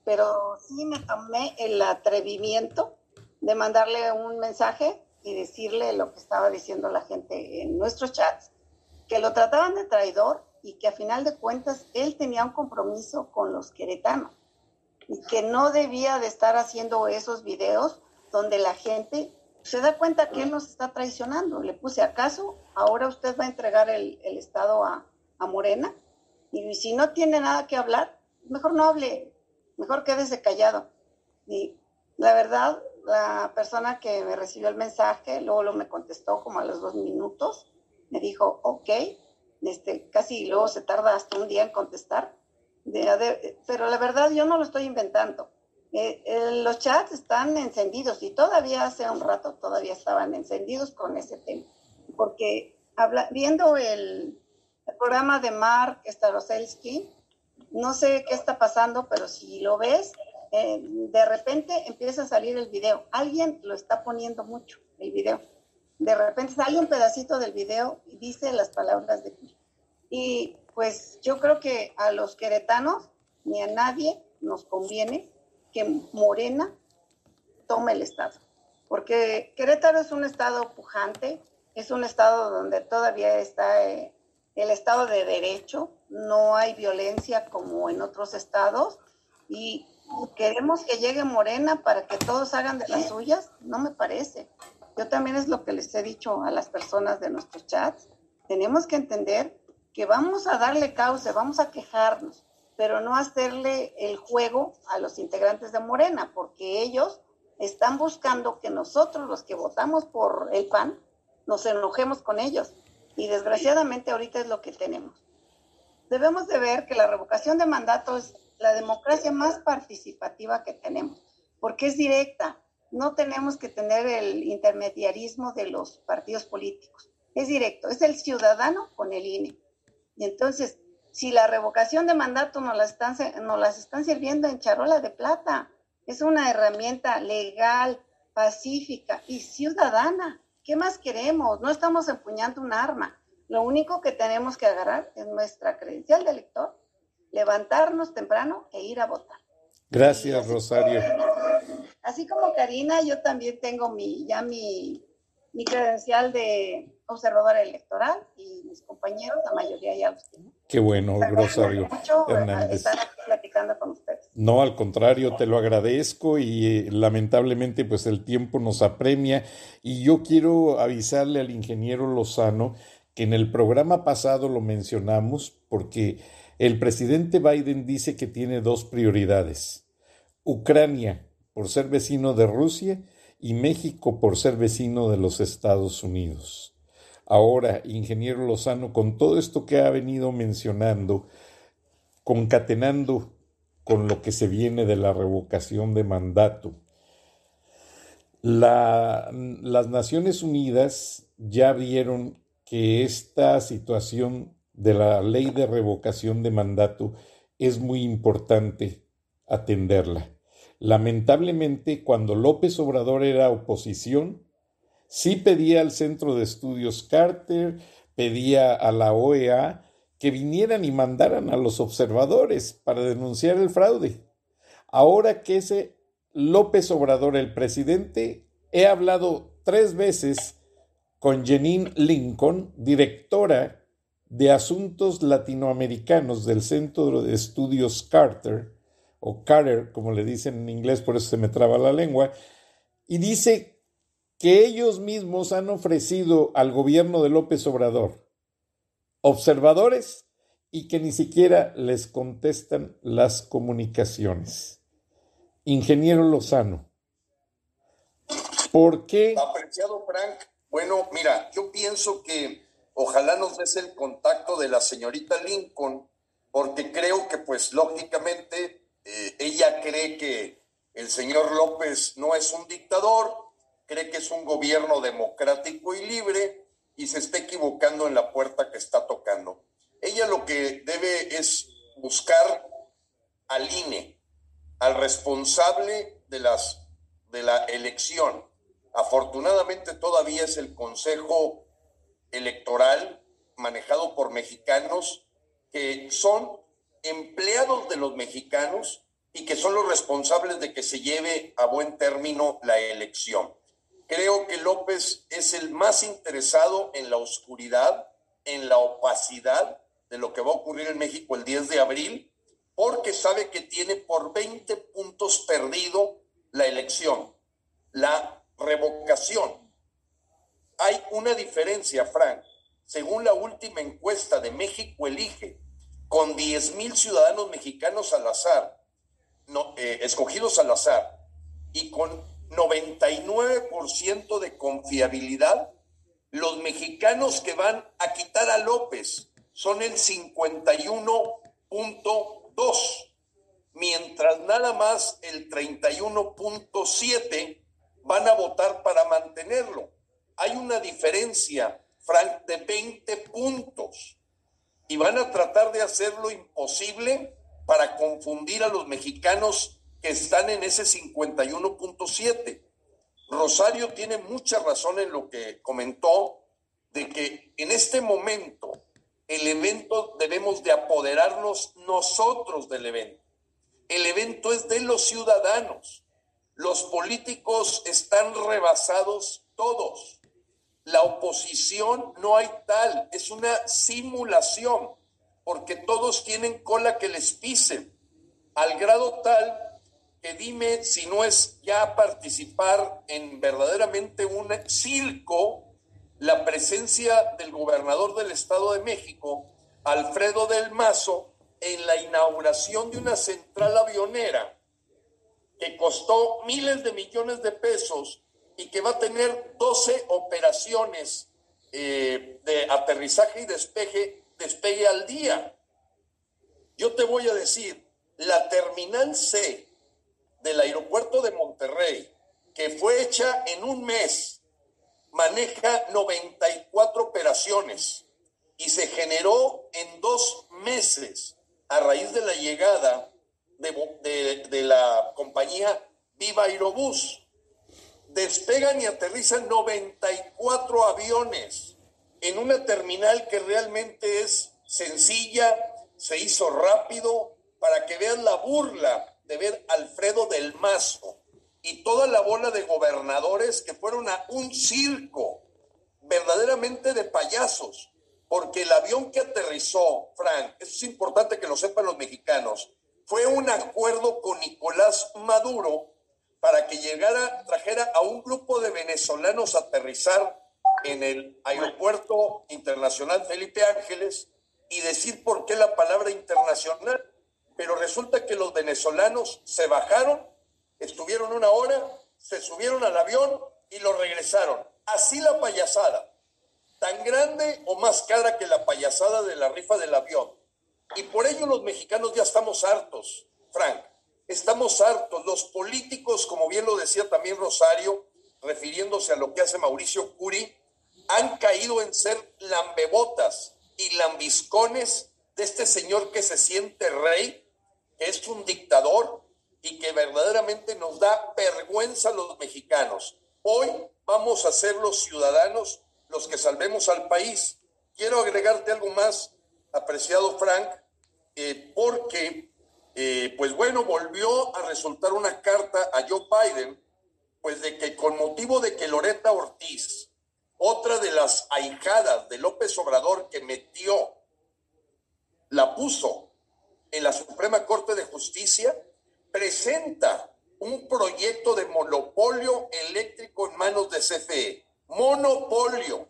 pero sí me tomé el atrevimiento de mandarle un mensaje y decirle lo que estaba diciendo la gente en nuestros chats, que lo trataban de traidor y que a final de cuentas él tenía un compromiso con los queretanos y que no debía de estar haciendo esos videos donde la gente se da cuenta que él nos está traicionando. Le puse acaso, ahora usted va a entregar el, Estado a, Morena y si no tiene nada que hablar, mejor no hable, mejor quédese callado. Y la verdad, la persona que me recibió el mensaje, luego lo me contestó como a los dos minutos, me dijo, ok, este, casi luego se tarda hasta un día en contestar. pero la verdad yo no lo estoy inventando. Eh, eh, los chats están encendidos y todavía hace un rato todavía estaban encendidos con ese tema. Porque habla, viendo el, programa de Mark Staroselsky, no sé qué está pasando, pero si lo ves, eh, de repente empieza a salir el video. Alguien lo está poniendo mucho, el video. De repente sale un pedacito del video y dice las palabras de. Y pues yo creo que a los queretanos ni a nadie nos conviene que Morena tome el Estado. Porque Querétaro es un estado pujante, es un estado donde todavía está eh, el Estado de Derecho, no hay violencia como en otros estados y queremos que llegue Morena para que todos hagan de las suyas, no me parece. Yo también es lo que les he dicho a las personas de nuestros chats, tenemos que entender que vamos a darle cauce, vamos a quejarnos, pero no hacerle el juego a los integrantes de Morena, porque ellos están buscando que nosotros, los que votamos por el PAN, nos enojemos con ellos. Y desgraciadamente ahorita es lo que tenemos. Debemos de ver que la revocación de mandato es la democracia más participativa que tenemos, porque es directa. No tenemos que tener el intermediarismo de los partidos políticos. Es directo, es el ciudadano con el INE. Y entonces, si la revocación de mandato nos, la están, nos las están sirviendo en charola de plata, es una herramienta legal, pacífica y ciudadana. ¿Qué más queremos? No estamos empuñando un arma. Lo único que tenemos que agarrar es nuestra credencial de elector, levantarnos temprano e ir a votar. Gracias, Rosario. Así como Karina, yo también tengo mi, ya mi, mi credencial de observadora electoral y mis compañeros, la mayoría ya los tienen. Qué bueno, Rosario Hernández. platicando con ustedes. No, al contrario, te lo agradezco y eh, lamentablemente pues el tiempo nos apremia y yo quiero avisarle al ingeniero Lozano que en el programa pasado lo mencionamos porque el presidente Biden dice que tiene dos prioridades. Ucrania por ser vecino de Rusia y México por ser vecino de los Estados Unidos. Ahora, ingeniero Lozano, con todo esto que ha venido mencionando, concatenando con lo que se viene de la revocación de mandato, las Naciones Unidas ya vieron que esta situación de la ley de revocación de mandato es muy importante atenderla. Lamentablemente, cuando López Obrador era oposición, Sí pedía al Centro de Estudios Carter, pedía a la OEA que vinieran y mandaran a los observadores para denunciar el fraude. Ahora que ese López Obrador, el presidente, he hablado tres veces con Janine Lincoln, directora de Asuntos Latinoamericanos del Centro de Estudios Carter, o Carter, como le dicen en inglés, por eso se me traba la lengua, y dice que ellos mismos han ofrecido al gobierno de López Obrador, observadores, y que ni siquiera les contestan las comunicaciones. Ingeniero Lozano, ¿por qué? Apreciado Frank, bueno, mira, yo pienso que ojalá nos des el contacto de la señorita Lincoln, porque creo que pues lógicamente eh, ella cree que el señor López no es un dictador, cree que es un gobierno democrático y libre y se está equivocando en la puerta que está tocando. Ella lo que debe es buscar al INE, al responsable de, las, de la elección. Afortunadamente todavía es el Consejo Electoral manejado por mexicanos que son empleados de los mexicanos y que son los responsables de que se lleve a buen término la elección. Creo que López es el más interesado en la oscuridad, en la opacidad de lo que va a ocurrir en México el 10 de abril, porque sabe que tiene por 20 puntos perdido la elección, la revocación. Hay una diferencia, Frank. Según la última encuesta de México Elige, con 10 mil ciudadanos mexicanos al azar, no, eh, escogidos al azar, y con 99% de confiabilidad los mexicanos que van a quitar a López son el 51.2, mientras nada más el 31.7 van a votar para mantenerlo. Hay una diferencia, Frank, de 20 puntos y van a tratar de hacer lo imposible para confundir a los mexicanos que están en ese 51.7. Rosario tiene mucha razón en lo que comentó de que en este momento el evento debemos de apoderarnos nosotros del evento. El evento es de los ciudadanos. Los políticos están rebasados todos. La oposición no hay tal, es una simulación, porque todos tienen cola que les pisen, al grado tal que dime si no es ya participar en verdaderamente un circo la presencia del gobernador del Estado de México, Alfredo del Mazo, en la inauguración de una central avionera que costó miles de millones de pesos y que va a tener 12 operaciones eh, de aterrizaje y despegue, despegue al día. Yo te voy a decir, la terminal C del aeropuerto de Monterrey, que fue hecha en un mes, maneja 94 operaciones y se generó en dos meses a raíz de la llegada de, de la compañía Viva Aerobús despegan y aterrizan 94 aviones en una terminal que realmente es sencilla, se hizo rápido, para que vean la burla de ver Alfredo del Mazo y toda la bola de gobernadores que fueron a un circo verdaderamente de payasos, porque el avión que aterrizó, Frank, eso es importante que lo sepan los mexicanos, fue un acuerdo con Nicolás Maduro para que llegara, trajera a un grupo de venezolanos a aterrizar en el aeropuerto internacional Felipe Ángeles y decir por qué la palabra internacional. Pero resulta que los venezolanos se bajaron, estuvieron una hora, se subieron al avión y lo regresaron. Así la payasada, tan grande o más cara que la payasada de la rifa del avión. Y por ello los mexicanos ya estamos hartos, Frank Estamos hartos. Los políticos, como bien lo decía también Rosario, refiriéndose a lo que hace Mauricio Curi, han caído en ser lambebotas y lambiscones de este señor que se siente rey, que es un dictador y que verdaderamente nos da vergüenza a los mexicanos. Hoy vamos a ser los ciudadanos los que salvemos al país. Quiero agregarte algo más, apreciado Frank, eh, porque eh, pues bueno, volvió a resultar una carta a Joe Biden, pues de que con motivo de que Loreta Ortiz, otra de las ahijadas de López Obrador que metió, la puso en la Suprema Corte de Justicia, presenta un proyecto de monopolio eléctrico en manos de CFE, monopolio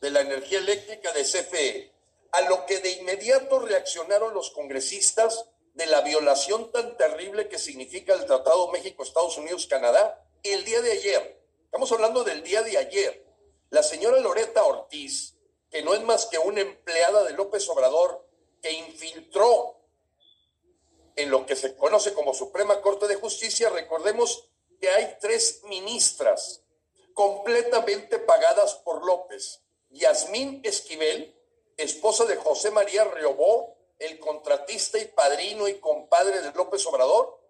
de la energía eléctrica de CFE, a lo que de inmediato reaccionaron los congresistas de la violación tan terrible que significa el Tratado México-Estados Unidos-Canadá el día de ayer. Estamos hablando del día de ayer. La señora Loreta Ortiz, que no es más que una empleada de López Obrador, que infiltró en lo que se conoce como Suprema Corte de Justicia, recordemos que hay tres ministras completamente pagadas por López. Yasmín Esquivel, esposa de José María Riobó, el contratista y padrino y compadre de López Obrador,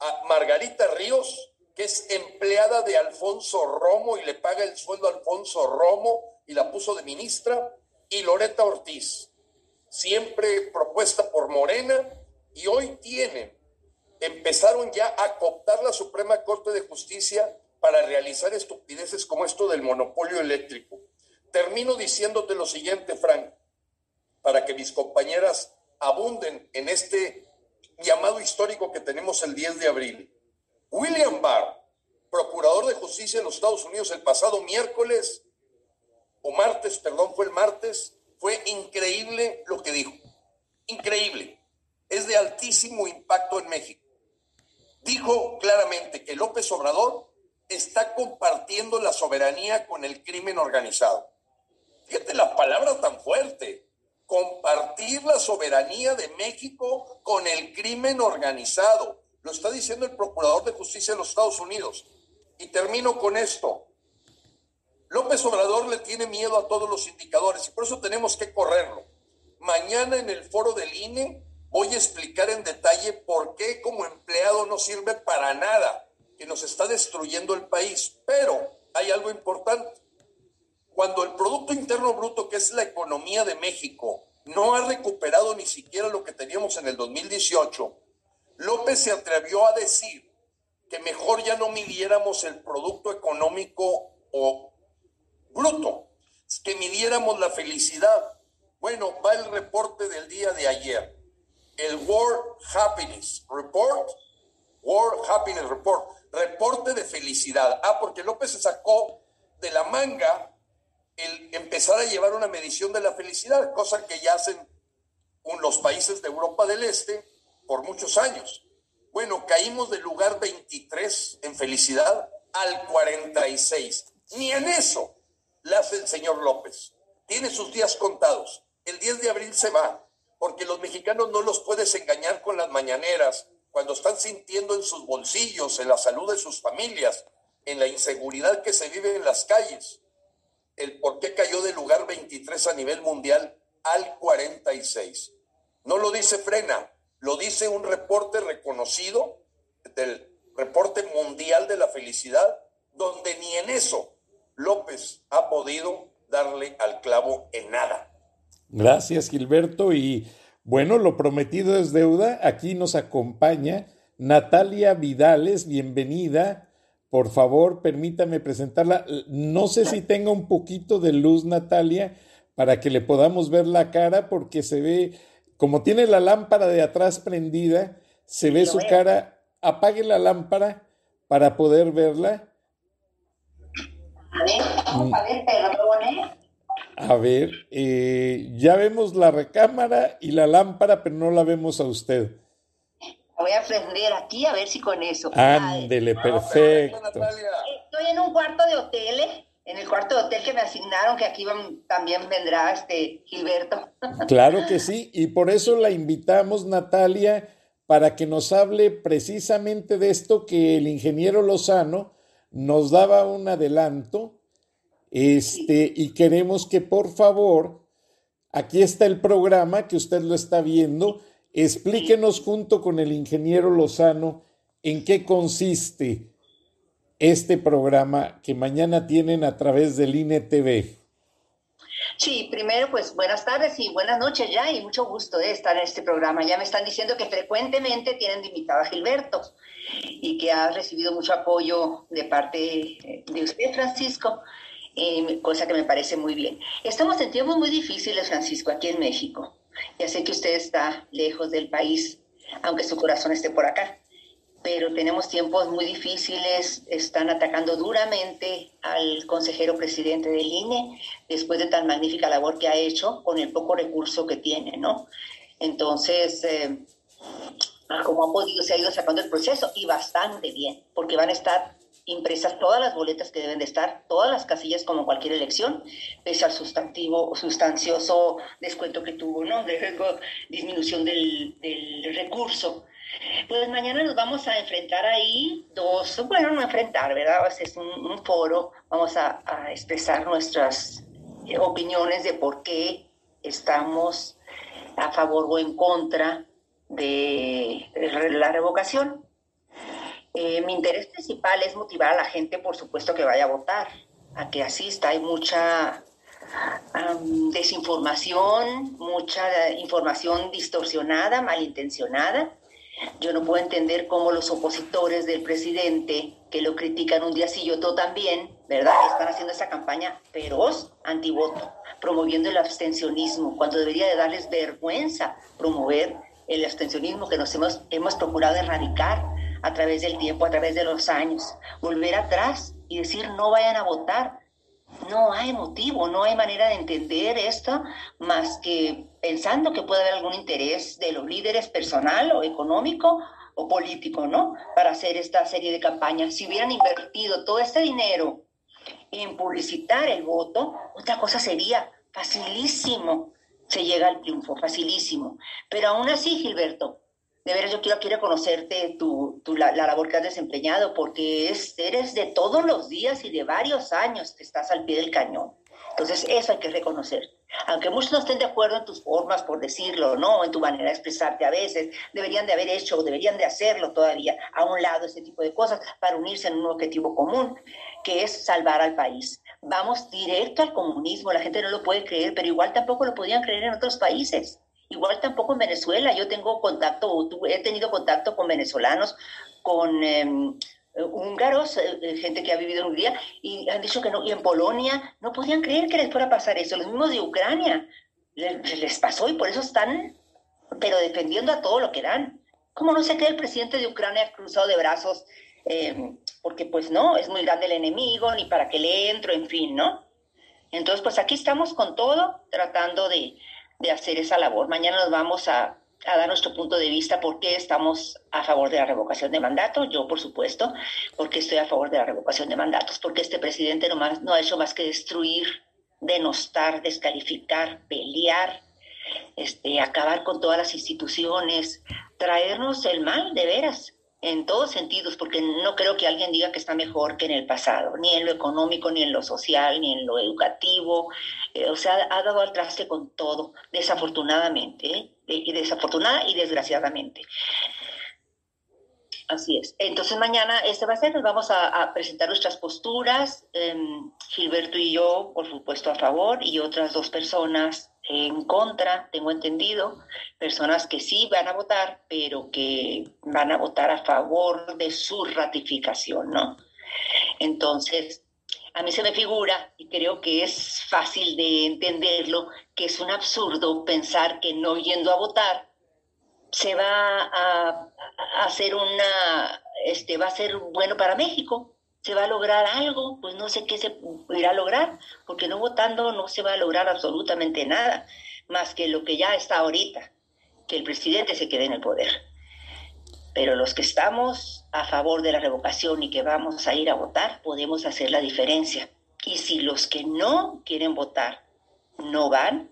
a Margarita Ríos, que es empleada de Alfonso Romo y le paga el sueldo a Alfonso Romo y la puso de ministra, y Loreta Ortiz, siempre propuesta por Morena, y hoy tienen, empezaron ya a cooptar la Suprema Corte de Justicia para realizar estupideces como esto del monopolio eléctrico. Termino diciéndote lo siguiente, Frank para que mis compañeras abunden en este llamado histórico que tenemos el 10 de abril. William Barr, procurador de justicia en los Estados Unidos el pasado miércoles, o martes, perdón, fue el martes, fue increíble lo que dijo. Increíble. Es de altísimo impacto en México. Dijo claramente que López Obrador está compartiendo la soberanía con el crimen organizado. Fíjate la palabra tan fuerte confundir la soberanía de México con el crimen organizado. Lo está diciendo el Procurador de Justicia de los Estados Unidos. Y termino con esto. López Obrador le tiene miedo a todos los indicadores y por eso tenemos que correrlo. Mañana en el foro del INE voy a explicar en detalle por qué como empleado no sirve para nada, que nos está destruyendo el país. Pero hay algo importante. Cuando el Producto Interno Bruto, que es la economía de México, no ha recuperado ni siquiera lo que teníamos en el 2018, López se atrevió a decir que mejor ya no midiéramos el Producto Económico o bruto, que midiéramos la felicidad. Bueno, va el reporte del día de ayer, el World Happiness Report, World Happiness Report, reporte de felicidad. Ah, porque López se sacó de la manga el empezar a llevar una medición de la felicidad, cosa que ya hacen los países de Europa del Este por muchos años. Bueno, caímos del lugar 23 en felicidad al 46. Ni en eso le hace el señor López. Tiene sus días contados. El 10 de abril se va, porque los mexicanos no los puedes engañar con las mañaneras cuando están sintiendo en sus bolsillos, en la salud de sus familias, en la inseguridad que se vive en las calles, el por qué cayó del lugar 23 a nivel mundial al 46. No lo dice Frena, lo dice un reporte reconocido del reporte mundial de la felicidad, donde ni en eso López ha podido darle al clavo en nada. Gracias, Gilberto. Y bueno, lo prometido es deuda. Aquí nos acompaña Natalia Vidales. Bienvenida. Por favor, permítame presentarla. No sé si tenga un poquito de luz, Natalia, para que le podamos ver la cara, porque se ve, como tiene la lámpara de atrás prendida, se ve su cara. Apague la lámpara para poder verla. A ver, vamos a ver, perdone. A ver, eh, ya vemos la recámara y la lámpara, pero no la vemos a usted. Voy a prender aquí a ver si con eso. Ándele, perfecto. Estoy en un cuarto de hotel, en el cuarto de hotel que me asignaron, que aquí también vendrá este Gilberto. Claro que sí, y por eso la invitamos, Natalia, para que nos hable precisamente de esto que el ingeniero Lozano nos daba un adelanto, este, y queremos que por favor, aquí está el programa que usted lo está viendo, explíquenos junto con el ingeniero Lozano en qué consiste este programa que mañana tienen a través del INE TV. Sí, primero pues buenas tardes y buenas noches ya y mucho gusto de estar en este programa. Ya me están diciendo que frecuentemente tienen de invitado a Gilberto y que ha recibido mucho apoyo de parte de usted, Francisco, eh, cosa que me parece muy bien. Estamos en tiempos muy difíciles, Francisco, aquí en México. Ya sé que usted está lejos del país, aunque su corazón esté por acá, pero tenemos tiempos muy difíciles, están atacando duramente al consejero presidente del INE después de tan magnífica labor que ha hecho con el poco recurso que tiene, ¿no? Entonces, eh, como han podido, se ha ido sacando el proceso y bastante bien, porque van a estar impresas todas las boletas que deben de estar, todas las casillas como cualquier elección, pese al sustantivo, sustancioso descuento que tuvo, ¿no? De disminución del, recurso. Pues mañana nos vamos a enfrentar ahí dos, bueno, no enfrentar, ¿verdad? Es un, foro, vamos a, a, expresar nuestras opiniones de por qué estamos a favor o en contra de la revocación. Eh, mi interés principal es motivar a la gente, por supuesto, que vaya a votar, a que asista. Hay mucha desinformación, mucha información distorsionada, malintencionada. Yo no puedo entender cómo los opositores del presidente, que lo critican un día sí y otro también, ¿verdad? Están haciendo esa campaña feroz antivoto, promoviendo el abstencionismo, cuando debería de darles vergüenza promover el abstencionismo que nos hemos, hemos procurado erradicar a través del tiempo, a través de los años. Volver atrás y decir no vayan a votar. No hay motivo, no hay manera de entender esto más que pensando que puede haber algún interés de los líderes personal o económico o político, ¿no? Para hacer esta serie de campañas. Si hubieran invertido todo este dinero en publicitar el voto, otra cosa sería facilísimo se llega al triunfo, facilísimo. Pero aún así, Gilberto, de veras yo quiero, quiero conocerte tu, tu la, labor que has desempeñado, porque es, eres de todos los días y de varios años que estás al pie del cañón. Entonces, eso hay que reconocer. Aunque muchos no estén de acuerdo en tus formas, por decirlo, ¿no? En tu manera de expresarte a veces, deberían de haber hecho o deberían de hacerlo todavía a un lado ese tipo de cosas para unirse en un objetivo común, que es salvar al país. Vamos directo al comunismo, la gente no lo puede creer, pero igual tampoco lo podían creer en otros países. Igual tampoco en Venezuela. Yo tengo contacto, he tenido contacto con venezolanos, con... Em, eh, húngaros, eh, eh, gente que ha vivido en Hungría, y han dicho que no, y en Polonia no podían creer que les fuera a pasar eso, los mismos de Ucrania, les, pasó y por eso están, pero defendiendo a todo lo que dan. ¿Cómo no se cree el presidente de Ucrania cruzado de brazos? porque pues no, es muy grande el enemigo, ni para qué le entro, en fin, ¿no? Entonces, pues aquí estamos con todo, tratando de, de hacer esa labor. Mañana nos vamos a, dar nuestro punto de vista por qué estamos a favor de la revocación de mandato. Yo, por supuesto, porque estoy a favor de la revocación de mandatos, porque este presidente no, más, no ha hecho más que destruir, denostar, descalificar, pelear, este, acabar con todas las instituciones, traernos el mal de veras en todos sentidos, porque no creo que alguien diga que está mejor que en el pasado, ni en lo económico, ni en lo social, ni en lo educativo. Eh, o sea, ha dado al traste con todo, desafortunadamente, ¿eh? y desafortunada y desgraciadamente. Así es. Entonces mañana este va a ser, nos vamos a, presentar nuestras posturas, em, Gilberto y yo, por supuesto, a favor, y otras dos personas en contra, tengo entendido, personas que sí van a votar, pero que van a votar a favor de su ratificación, ¿no? Entonces, a mí se me figura, y creo que es fácil de entenderlo, que es un absurdo pensar que no yendo a votar se va a, hacer una, este, va a ser bueno para México, se va a lograr algo, pues no sé qué se irá a lograr, porque no votando no se va a lograr absolutamente nada, más que lo que ya está ahorita, que el presidente se quede en el poder. Pero los que estamos a favor de la revocación y que vamos a ir a votar, podemos hacer la diferencia. Y si los que no quieren votar no van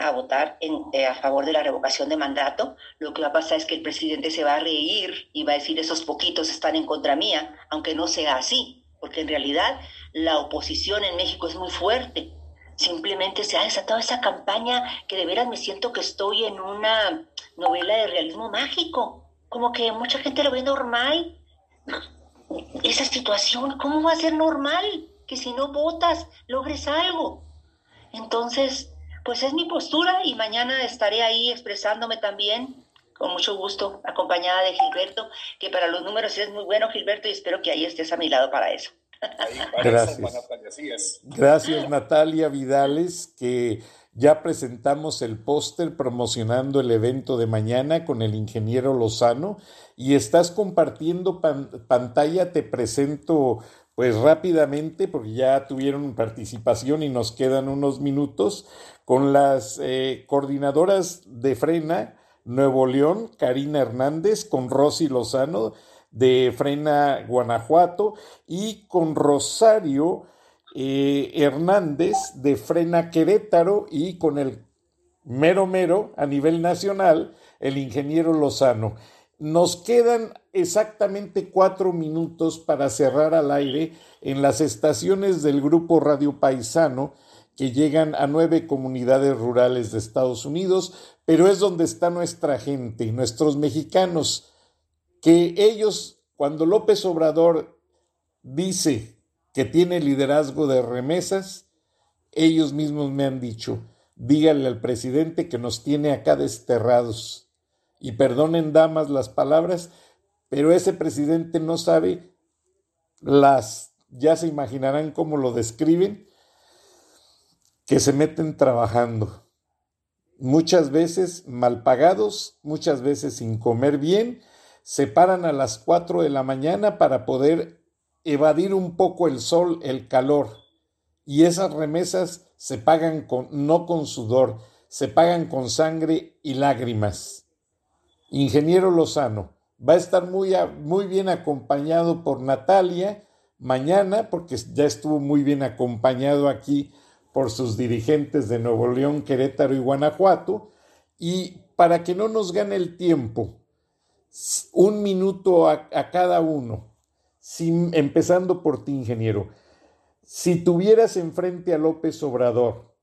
a votar eh, a favor de la revocación de mandato, lo que va a pasar es que el presidente se va a reír y va a decir esos poquitos están en contra mía, aunque no sea así, porque en realidad la oposición en México es muy fuerte. Simplemente se ha desatado esa campaña que de veras me siento que estoy en una novela de realismo mágico como que mucha gente lo ve normal. Esa situación, ¿cómo va a ser normal? Que si no votas, logres algo. Entonces, pues es mi postura y mañana estaré ahí expresándome también con mucho gusto, acompañada de Gilberto, que para los números es muy bueno, Gilberto, y espero que ahí estés a mi lado para eso. Gracias. Gracias, Natalia Vidales, que ya presentamos el póster promocionando el evento de mañana con el ingeniero Lozano y estás compartiendo pantalla. Te presento pues rápidamente porque ya tuvieron participación y nos quedan unos minutos con las eh, coordinadoras de Frena Nuevo León, Karina Hernández, con Rosy Lozano de Frena Guanajuato y con Rosario eh, Hernández de Frena Querétaro y con el mero mero a nivel nacional, el ingeniero Lozano. Nos quedan exactamente cuatro minutos para cerrar al aire en las estaciones del grupo Radio Paisano que llegan a nueve comunidades rurales de Estados Unidos, pero es donde está nuestra gente, nuestros mexicanos, que ellos, cuando López Obrador dice que tiene liderazgo de remesas, ellos mismos me han dicho, díganle al presidente que nos tiene acá desterrados. Y perdonen, damas, las palabras, pero ese presidente no sabe las, ya se imaginarán cómo lo describen, que se meten trabajando. Muchas veces mal pagados, muchas veces sin comer bien, se paran a las cuatro de la mañana para poder evadir un poco el sol, el calor. Y esas remesas se pagan con, no con sudor, se pagan con sangre y lágrimas. Ingeniero Lozano va a estar muy, muy bien acompañado por Natalia mañana, porque ya estuvo muy bien acompañado aquí por sus dirigentes de Nuevo León, Querétaro y Guanajuato. Y para que no nos gane el tiempo, un minuto a, cada uno, empezando por ti, ingeniero. Si tuvieras enfrente a López Obrador,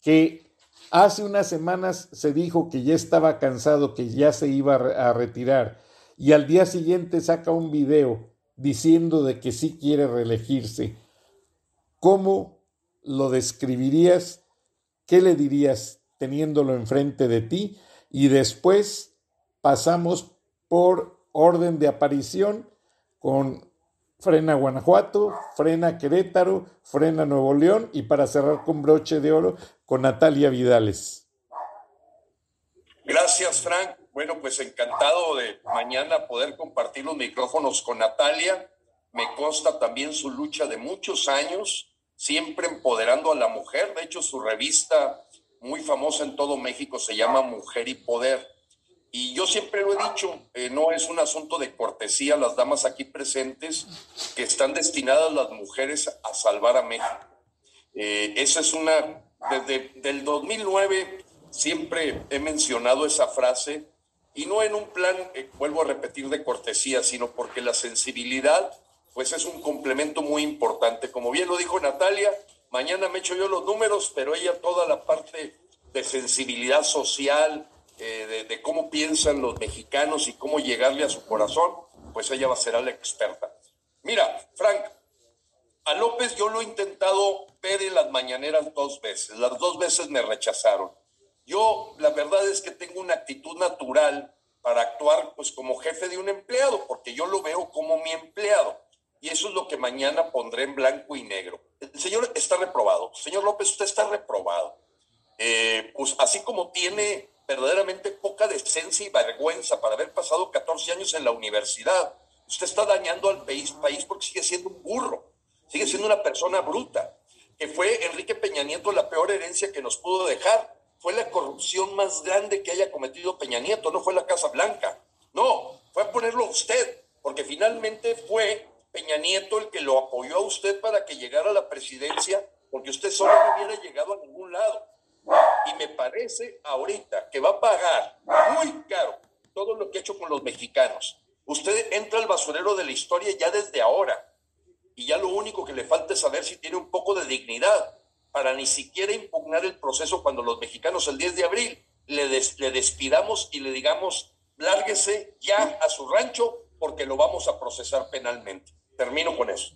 que hace unas semanas se dijo que ya estaba cansado, que ya se iba a retirar, y al día siguiente saca un video diciendo de que sí quiere reelegirse, ¿cómo lo describirías? ¿Qué le dirías teniéndolo enfrente de ti? Y después pasamos por orden de aparición con Frena Guanajuato, Frena Querétaro, Frena Nuevo León y para cerrar con broche de oro con Natalia Vidales. Gracias, Frank. Bueno, pues encantado de mañana poder compartir los micrófonos con Natalia. Me consta también su lucha de muchos años, siempre empoderando a la mujer. De hecho, su revista muy famosa en todo México se llama Mujer y Poder. Y yo siempre lo he dicho, eh, no es un asunto de cortesía las damas aquí presentes, que están destinadas las mujeres a salvar a México. Eh, esa es una, desde el 2009 siempre he mencionado esa frase y no en un plan, eh, vuelvo a repetir, de cortesía, sino porque la sensibilidad, pues es un complemento muy importante. Como bien lo dijo Natalia, mañana me echo yo los números, pero ella toda la parte de sensibilidad social, eh, de, cómo piensan los mexicanos y cómo llegarle a su corazón, pues ella va a ser la experta. Mira, Frank, a López yo lo he intentado ver las mañaneras dos veces. Las dos veces me rechazaron. Yo, la verdad es que tengo una actitud natural para actuar pues como jefe de un empleado, porque yo lo veo como mi empleado. Y eso es lo que mañana pondré en blanco y negro. El señor está reprobado. Señor López, usted está reprobado. Eh, pues así como tiene verdaderamente poca decencia y vergüenza para haber pasado 14 años en la universidad, usted está dañando al país, país porque sigue siendo un burro, sigue siendo una persona bruta, que fue Enrique Peña Nieto la peor herencia que nos pudo dejar fue la corrupción más grande que haya cometido Peña Nieto, no fue la Casa Blanca. No, fue a ponerlo a usted, porque finalmente fue Peña Nieto el que lo apoyó a usted para que llegara a la presidencia, porque usted solo no hubiera llegado a ningún lado. Y me parece ahorita que va a pagar muy caro todo lo que ha hecho con los mexicanos. Usted entra al basurero de la historia ya desde ahora. Y ya lo único que le falta es saber si tiene un poco de dignidad para ni siquiera impugnar el proceso cuando los mexicanos el 10 de abril le, le despidamos y le digamos, lárguese ya a su rancho porque lo vamos a procesar penalmente. Termino con eso.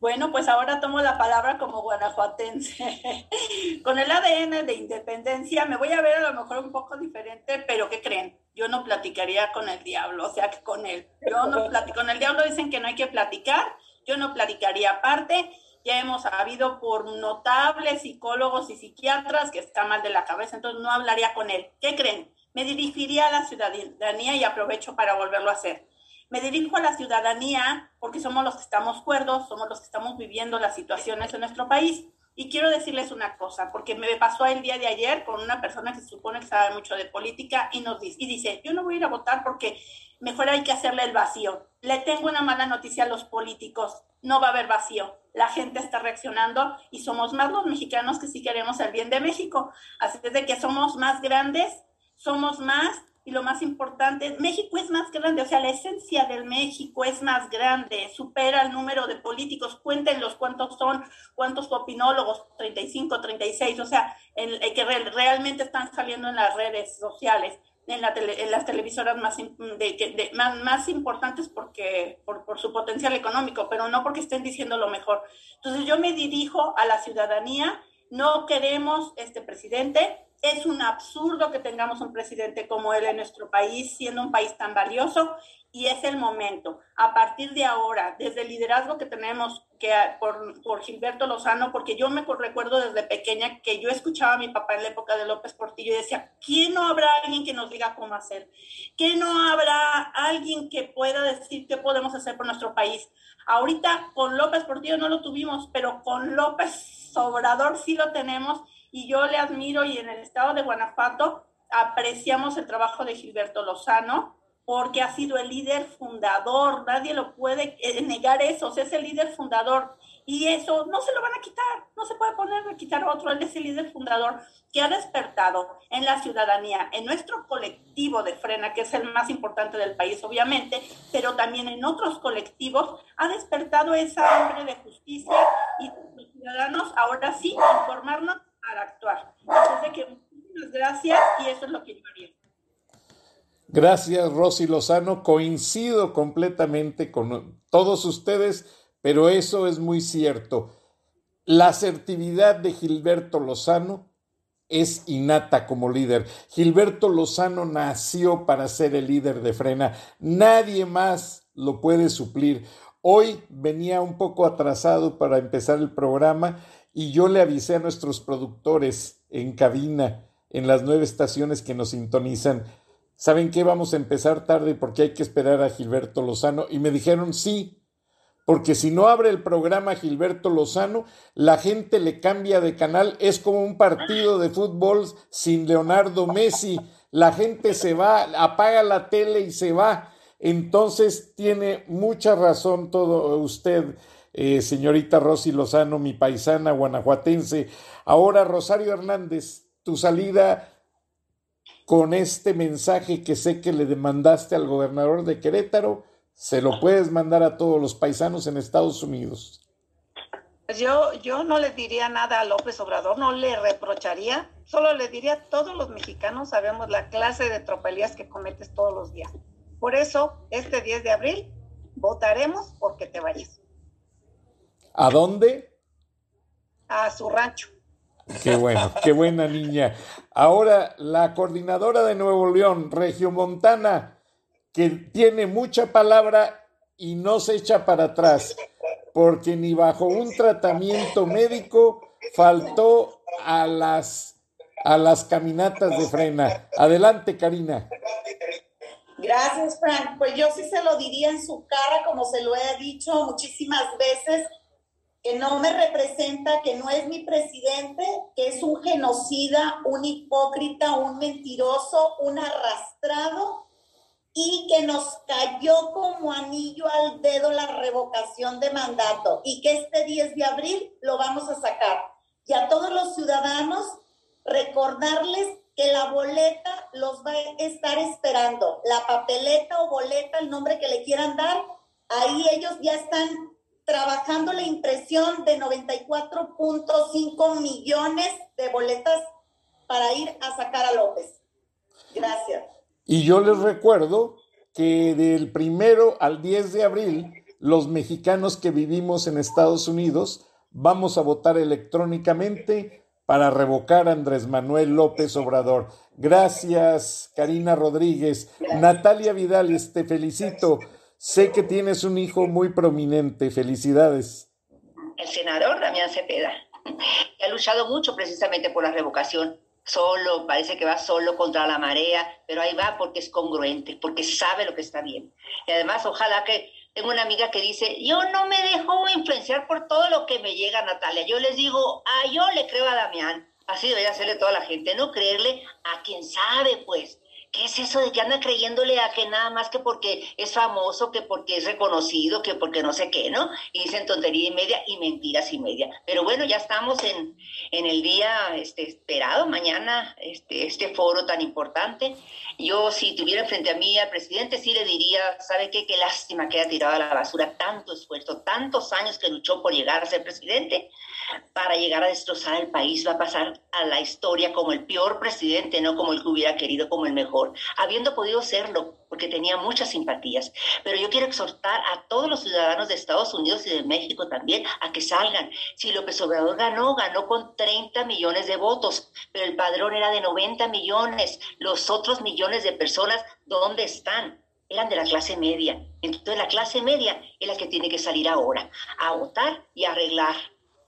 Bueno, pues ahora tomo la palabra como guanajuatense. Con el ADN de independencia me voy a ver a lo mejor un poco diferente, pero ¿qué creen? Yo no platicaría con el diablo, o sea, que con él. Yo no platico. Con el diablo dicen que no hay que platicar, yo no platicaría aparte ya hemos habido por notables psicólogos y psiquiatras que está mal de la cabeza, entonces no hablaría con él. ¿Qué creen? Me dirigiría a la ciudadanía y aprovecho para volverlo a hacer. Me dirijo a la ciudadanía porque somos los que estamos cuerdos, somos los que estamos viviendo las situaciones en nuestro país. Y quiero decirles una cosa, porque me pasó el día de ayer con una persona que se supone que sabe mucho de política y nos dice, y dice, yo no voy a ir a votar porque mejor hay que hacerle el vacío. Le tengo una mala noticia a los políticos, no va a haber vacío. La gente está reaccionando y somos más los mexicanos que sí queremos el bien de México. Así es de que somos más grandes, somos más y lo más importante, México es más grande, o sea, la esencia del México es más grande, supera el número de políticos, cuéntenlos cuántos son, cuántos opinólogos, 35, 36, o sea, en, que realmente están saliendo en las redes sociales, en, las televisoras más, de, más, importantes porque, por, por su potencial económico, pero no porque estén diciendo lo mejor. Entonces yo me dirijo a la ciudadanía, no queremos este presidente, es un absurdo que tengamos un presidente como él en nuestro país, siendo un país tan valioso, y es el momento. A partir de ahora, desde el liderazgo que tenemos que, por, por Gilberto Lozano, porque yo me recuerdo desde pequeña que yo escuchaba a mi papá en la época de López Portillo y decía, ¿quién no habrá alguien que nos diga cómo hacer? ¿Quién no habrá alguien que pueda decir qué podemos hacer por nuestro país? Ahorita con López Portillo no lo tuvimos, pero con López Obrador sí lo tenemos y yo le admiro y en el estado de Guanajuato apreciamos el trabajo de Gilberto Lozano porque ha sido el líder fundador, nadie lo puede eh, negar eso, o sea, es el líder fundador y eso no se lo van a quitar, no se puede poner a quitar otro, él es el líder fundador que ha despertado en la ciudadanía, en nuestro colectivo de Frena, que es el más importante del país, obviamente, pero también en otros colectivos, ha despertado esa hambre de justicia y los ciudadanos ahora sí informarnos para actuar. Así que gracias y eso es lo que yo haría. Gracias, Rosy Lozano. Coincido completamente con todos ustedes pero eso es muy cierto. La asertividad de Gilberto Lozano es innata como líder. Gilberto Lozano nació para ser el líder de Frena. Nadie más lo puede suplir. Hoy venía un poco atrasado para empezar el programa y yo le avisé a nuestros productores en cabina, en las nueve estaciones que nos sintonizan, ¿saben qué? Vamos a empezar tarde porque hay que esperar a Gilberto Lozano. Y me dijeron, sí, porque si no abre el programa Gilberto Lozano, la gente le cambia de canal, es como un partido de fútbol sin Leonardo Messi, la gente se va, apaga la tele y se va. Entonces tiene mucha razón todo usted, eh, señorita Rosy Lozano, mi paisana guanajuatense. Ahora, Rosario Hernández, tu salida con este mensaje que sé que le demandaste al gobernador de Querétaro, se lo puedes mandar a todos los paisanos en Estados Unidos. Pues yo, yo no le diría nada a López Obrador, no le reprocharía, solo le diría a todos los mexicanos sabemos la clase de tropelías que cometes todos los días. Por eso, este 10 de abril, votaremos porque te vayas. ¿A dónde? A su rancho. Qué bueno, qué buena niña. Ahora, la coordinadora de Nuevo León, Regio Montana, que tiene mucha palabra y no se echa para atrás, porque ni bajo un tratamiento médico faltó a las, a las caminatas de frena. Adelante, Karina. Gracias, Frank. Pues yo sí se lo diría en su cara, como se lo he dicho muchísimas veces, que no me representa, que no es mi presidente, que es un genocida, un hipócrita, un mentiroso, un arrastrado y que nos cayó como anillo al dedo la revocación de mandato y que este 10 de abril lo vamos a sacar. Y a todos los ciudadanos recordarles que la boleta los va a estar esperando. La papeleta o boleta, el nombre que le quieran dar, ahí ellos ya están trabajando la impresión de 94.5 millones de boletas para ir a sacar a López. Gracias. Y yo les recuerdo que del primero al 10 de abril, los mexicanos que vivimos en Estados Unidos vamos a votar electrónicamente para revocar a Andrés Manuel López Obrador. Gracias, Karina Rodríguez. Natalia Vidal, te felicito. Sé que tienes un hijo muy prominente. Felicidades. El senador Damián Cepeda, que ha luchado mucho precisamente por la revocación solo, parece que va solo contra la marea, pero ahí va porque es congruente, porque sabe lo que está bien. Y además, ojalá que tengo una amiga que dice, yo no me dejo influenciar por todo lo que me llega, Natalia. Yo les digo, ah, yo le creo a Damián. Así debería hacerle toda la gente, no creerle a quien sabe, pues. ¿Qué es eso de que anda creyéndole a que nada más que porque es famoso, que porque es reconocido, que porque no sé qué, ¿no? Y dicen tontería y media y mentiras y media. Pero bueno, ya estamos en, en el día este, esperado, mañana, este, este foro tan importante. Yo, si tuviera frente a mí al presidente, sí le diría, ¿sabe qué? Qué lástima que haya tirado a la basura tanto esfuerzo, tantos años que luchó por llegar a ser presidente para llegar a destrozar el país. Va a pasar a la historia como el peor presidente, no como el que hubiera querido, como el mejor, habiendo podido serlo, porque tenía muchas simpatías. Pero yo quiero exhortar a todos los ciudadanos de Estados Unidos y de México también a que salgan. Si López Obrador ganó, ganó con 30 millones de votos, pero el padrón era de 90 millones. Los otros millones de personas, ¿dónde están? eran de la clase media. Entonces la clase media es la que tiene que salir ahora a votar y arreglar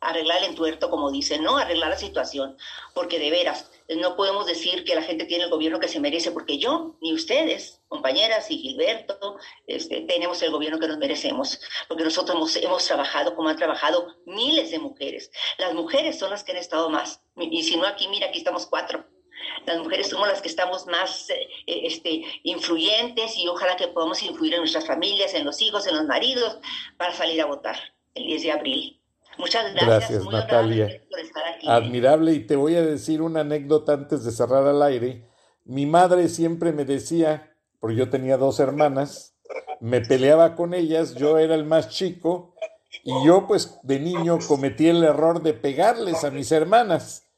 arreglar el entuerto, como dicen, ¿no? Arreglar la situación, porque de veras, no podemos decir que la gente tiene el gobierno que se merece, porque yo, ni ustedes, compañeras y Gilberto, este, tenemos el gobierno que nos merecemos, porque nosotros hemos, trabajado como han trabajado miles de mujeres. Las mujeres son las que han estado más, y si no aquí, mira, aquí estamos cuatro. las mujeres somos las que estamos más eh, este, influyentes y ojalá que podamos influir en nuestras familias, en los hijos, en los maridos, para salir a votar el 10 de abril. Muchas gracias. Gracias, Natalia. Por estar aquí. Admirable. Y te voy a decir una anécdota antes de cerrar al aire. Mi madre siempre me decía, porque yo tenía dos hermanas, me peleaba con ellas, yo era el más chico, y yo pues de niño cometí el error de pegarles a mis hermanas.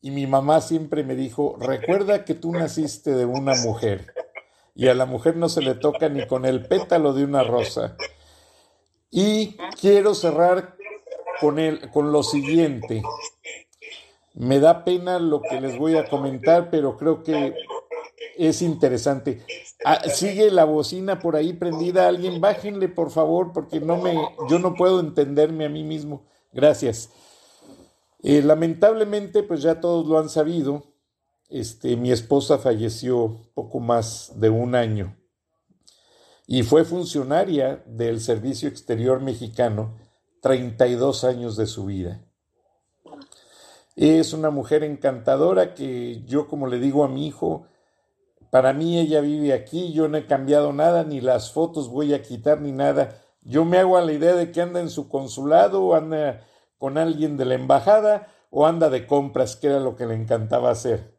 Y mi mamá siempre me dijo, recuerda que tú naciste de una mujer, y a la mujer no se le toca ni con el pétalo de una rosa. Y quiero cerrar con, con lo siguiente. Me da pena lo que les voy a comentar, pero creo que es interesante. Ah, sigue la bocina por ahí prendida. Alguien bájenle, por favor, porque no me, yo no puedo entenderme a mí mismo. Gracias. Eh, lamentablemente, pues ya todos lo han sabido. Este, mi esposa falleció poco más de un año y fue funcionaria del Servicio Exterior Mexicano 32 años de su vida. Es una mujer encantadora que yo, como le digo a mi hijo, para mí ella vive aquí, yo no he cambiado nada, ni las fotos voy a quitar ni nada. Yo me hago a la idea de que anda en su consulado o anda con alguien de la embajada o anda de compras, que era lo que le encantaba hacer.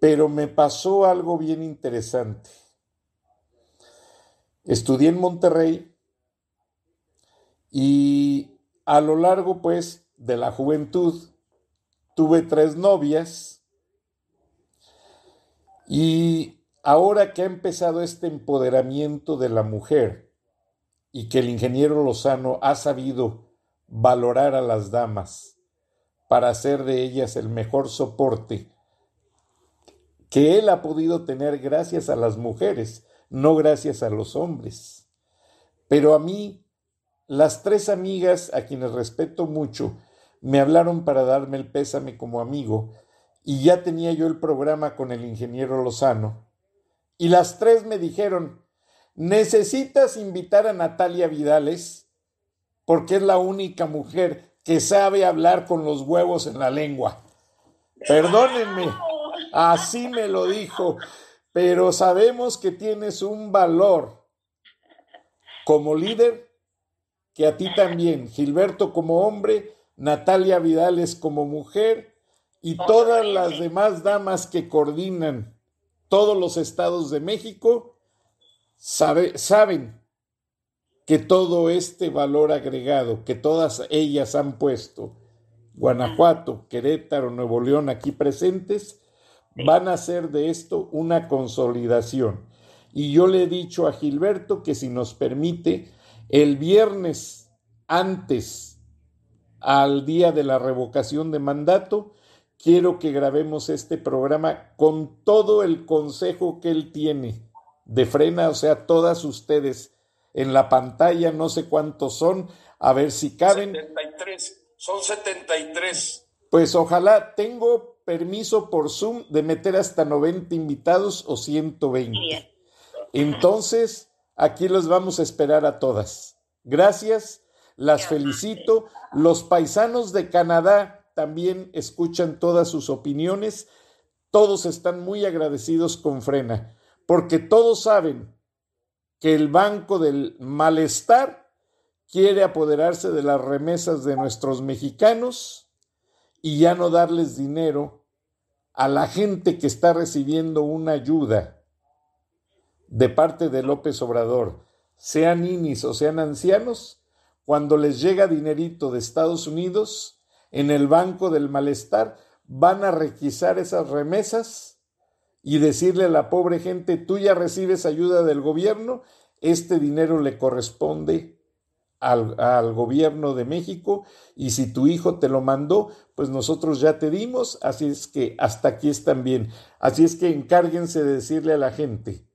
Pero me pasó algo bien interesante. Estudié en Monterrey y a lo largo pues de la juventud tuve tres novias y ahora que ha empezado este empoderamiento de la mujer y que el ingeniero Lozano ha sabido valorar a las damas para hacer de ellas el mejor soporte que él ha podido tener gracias a las mujeres, no gracias a los hombres. Pero a mí, las tres amigas a quienes respeto mucho, me hablaron para darme el pésame como amigo, y ya tenía yo el programa con el ingeniero Lozano, y las tres me dijeron, necesitas invitar a Natalia Vidales, porque es la única mujer que sabe hablar con los huevos en la lengua. Perdónenme, así me lo dijo, pero sabemos que tienes un valor como líder que a ti también, Gilberto como hombre, Natalia Vidales como mujer y todas las demás damas que coordinan todos los estados de México, saben que todo este valor agregado que todas ellas han puesto, Guanajuato, Querétaro, Nuevo León aquí presentes, van a hacer de esto una consolidación. Y yo le he dicho a Gilberto que si nos permite, el viernes antes al día de la revocación de mandato, quiero que grabemos este programa con todo el consejo que él tiene de frena, o sea, todas ustedes en la pantalla, no sé cuántos son, a ver si caben. 73, son 73. Pues ojalá tengo permiso por Zoom de meter hasta 90 invitados o 120. Entonces, aquí los vamos a esperar a todas. Gracias las felicito. Los paisanos de Canadá también escuchan todas sus opiniones. Todos están muy agradecidos con Frena, porque todos saben que el Banco del Malestar quiere apoderarse de las remesas de nuestros mexicanos y ya no darles dinero a la gente que está recibiendo una ayuda de parte de López Obrador, sean ninis o sean ancianos, cuando les llega dinerito de Estados Unidos, en el Banco del Malestar, van a requisar esas remesas y decirle a la pobre gente, tú ya recibes ayuda del gobierno, este dinero le corresponde al, al, gobierno de México y si tu hijo te lo mandó, pues nosotros ya te dimos, así es que hasta aquí están bien. Así es que encárguense de decirle a la gente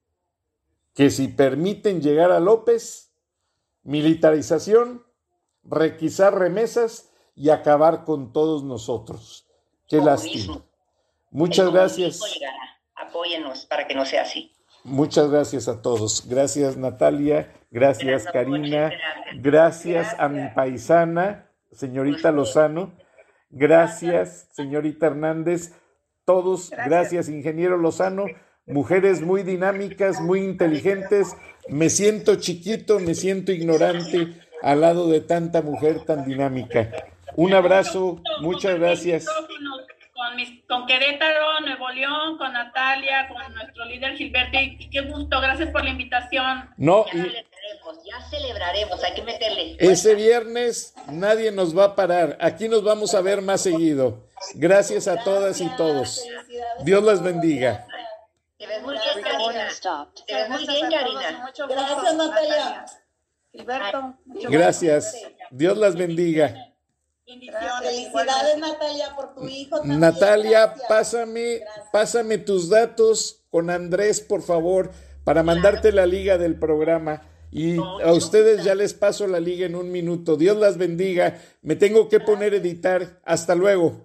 que si permiten llegar a López, militarización, requisar remesas y acabar con todos nosotros. Qué lástima. Muchas gracias. Apóyenos para que no sea así. Muchas gracias a todos. Gracias Natalia, gracias Karina, gracias a mi paisana, señorita Lozano, gracias señorita Hernández. todos. Gracias, ingeniero Lozano. Mujeres muy dinámicas, muy inteligentes. Me siento chiquito, me siento ignorante al lado de tanta mujer tan dinámica. Un abrazo, muchas gracias. Con, Querétaro, Nuevo León, con Natalia, con nuestro líder Gilberto, y qué gusto, gracias por la invitación. No, ya celebraremos, ya celebraremos, hay que meterle. Ese viernes nadie nos va a parar, aquí nos vamos a ver más seguido. Gracias a todas y todos. Dios las bendiga. Te ves muy bien, Karina. Te ves muy bien, Karina. Gracias, Natalia. Gilberto. Gracias. Dios las bendiga. Felicidades, Natalia, por tu hijo. También. Natalia, pásame, pásame tus datos con Andrés, por favor, para mandarte la liga del programa. Y a ustedes ya les paso la liga en un minuto. Dios las bendiga. Me tengo que poner a editar. Hasta luego.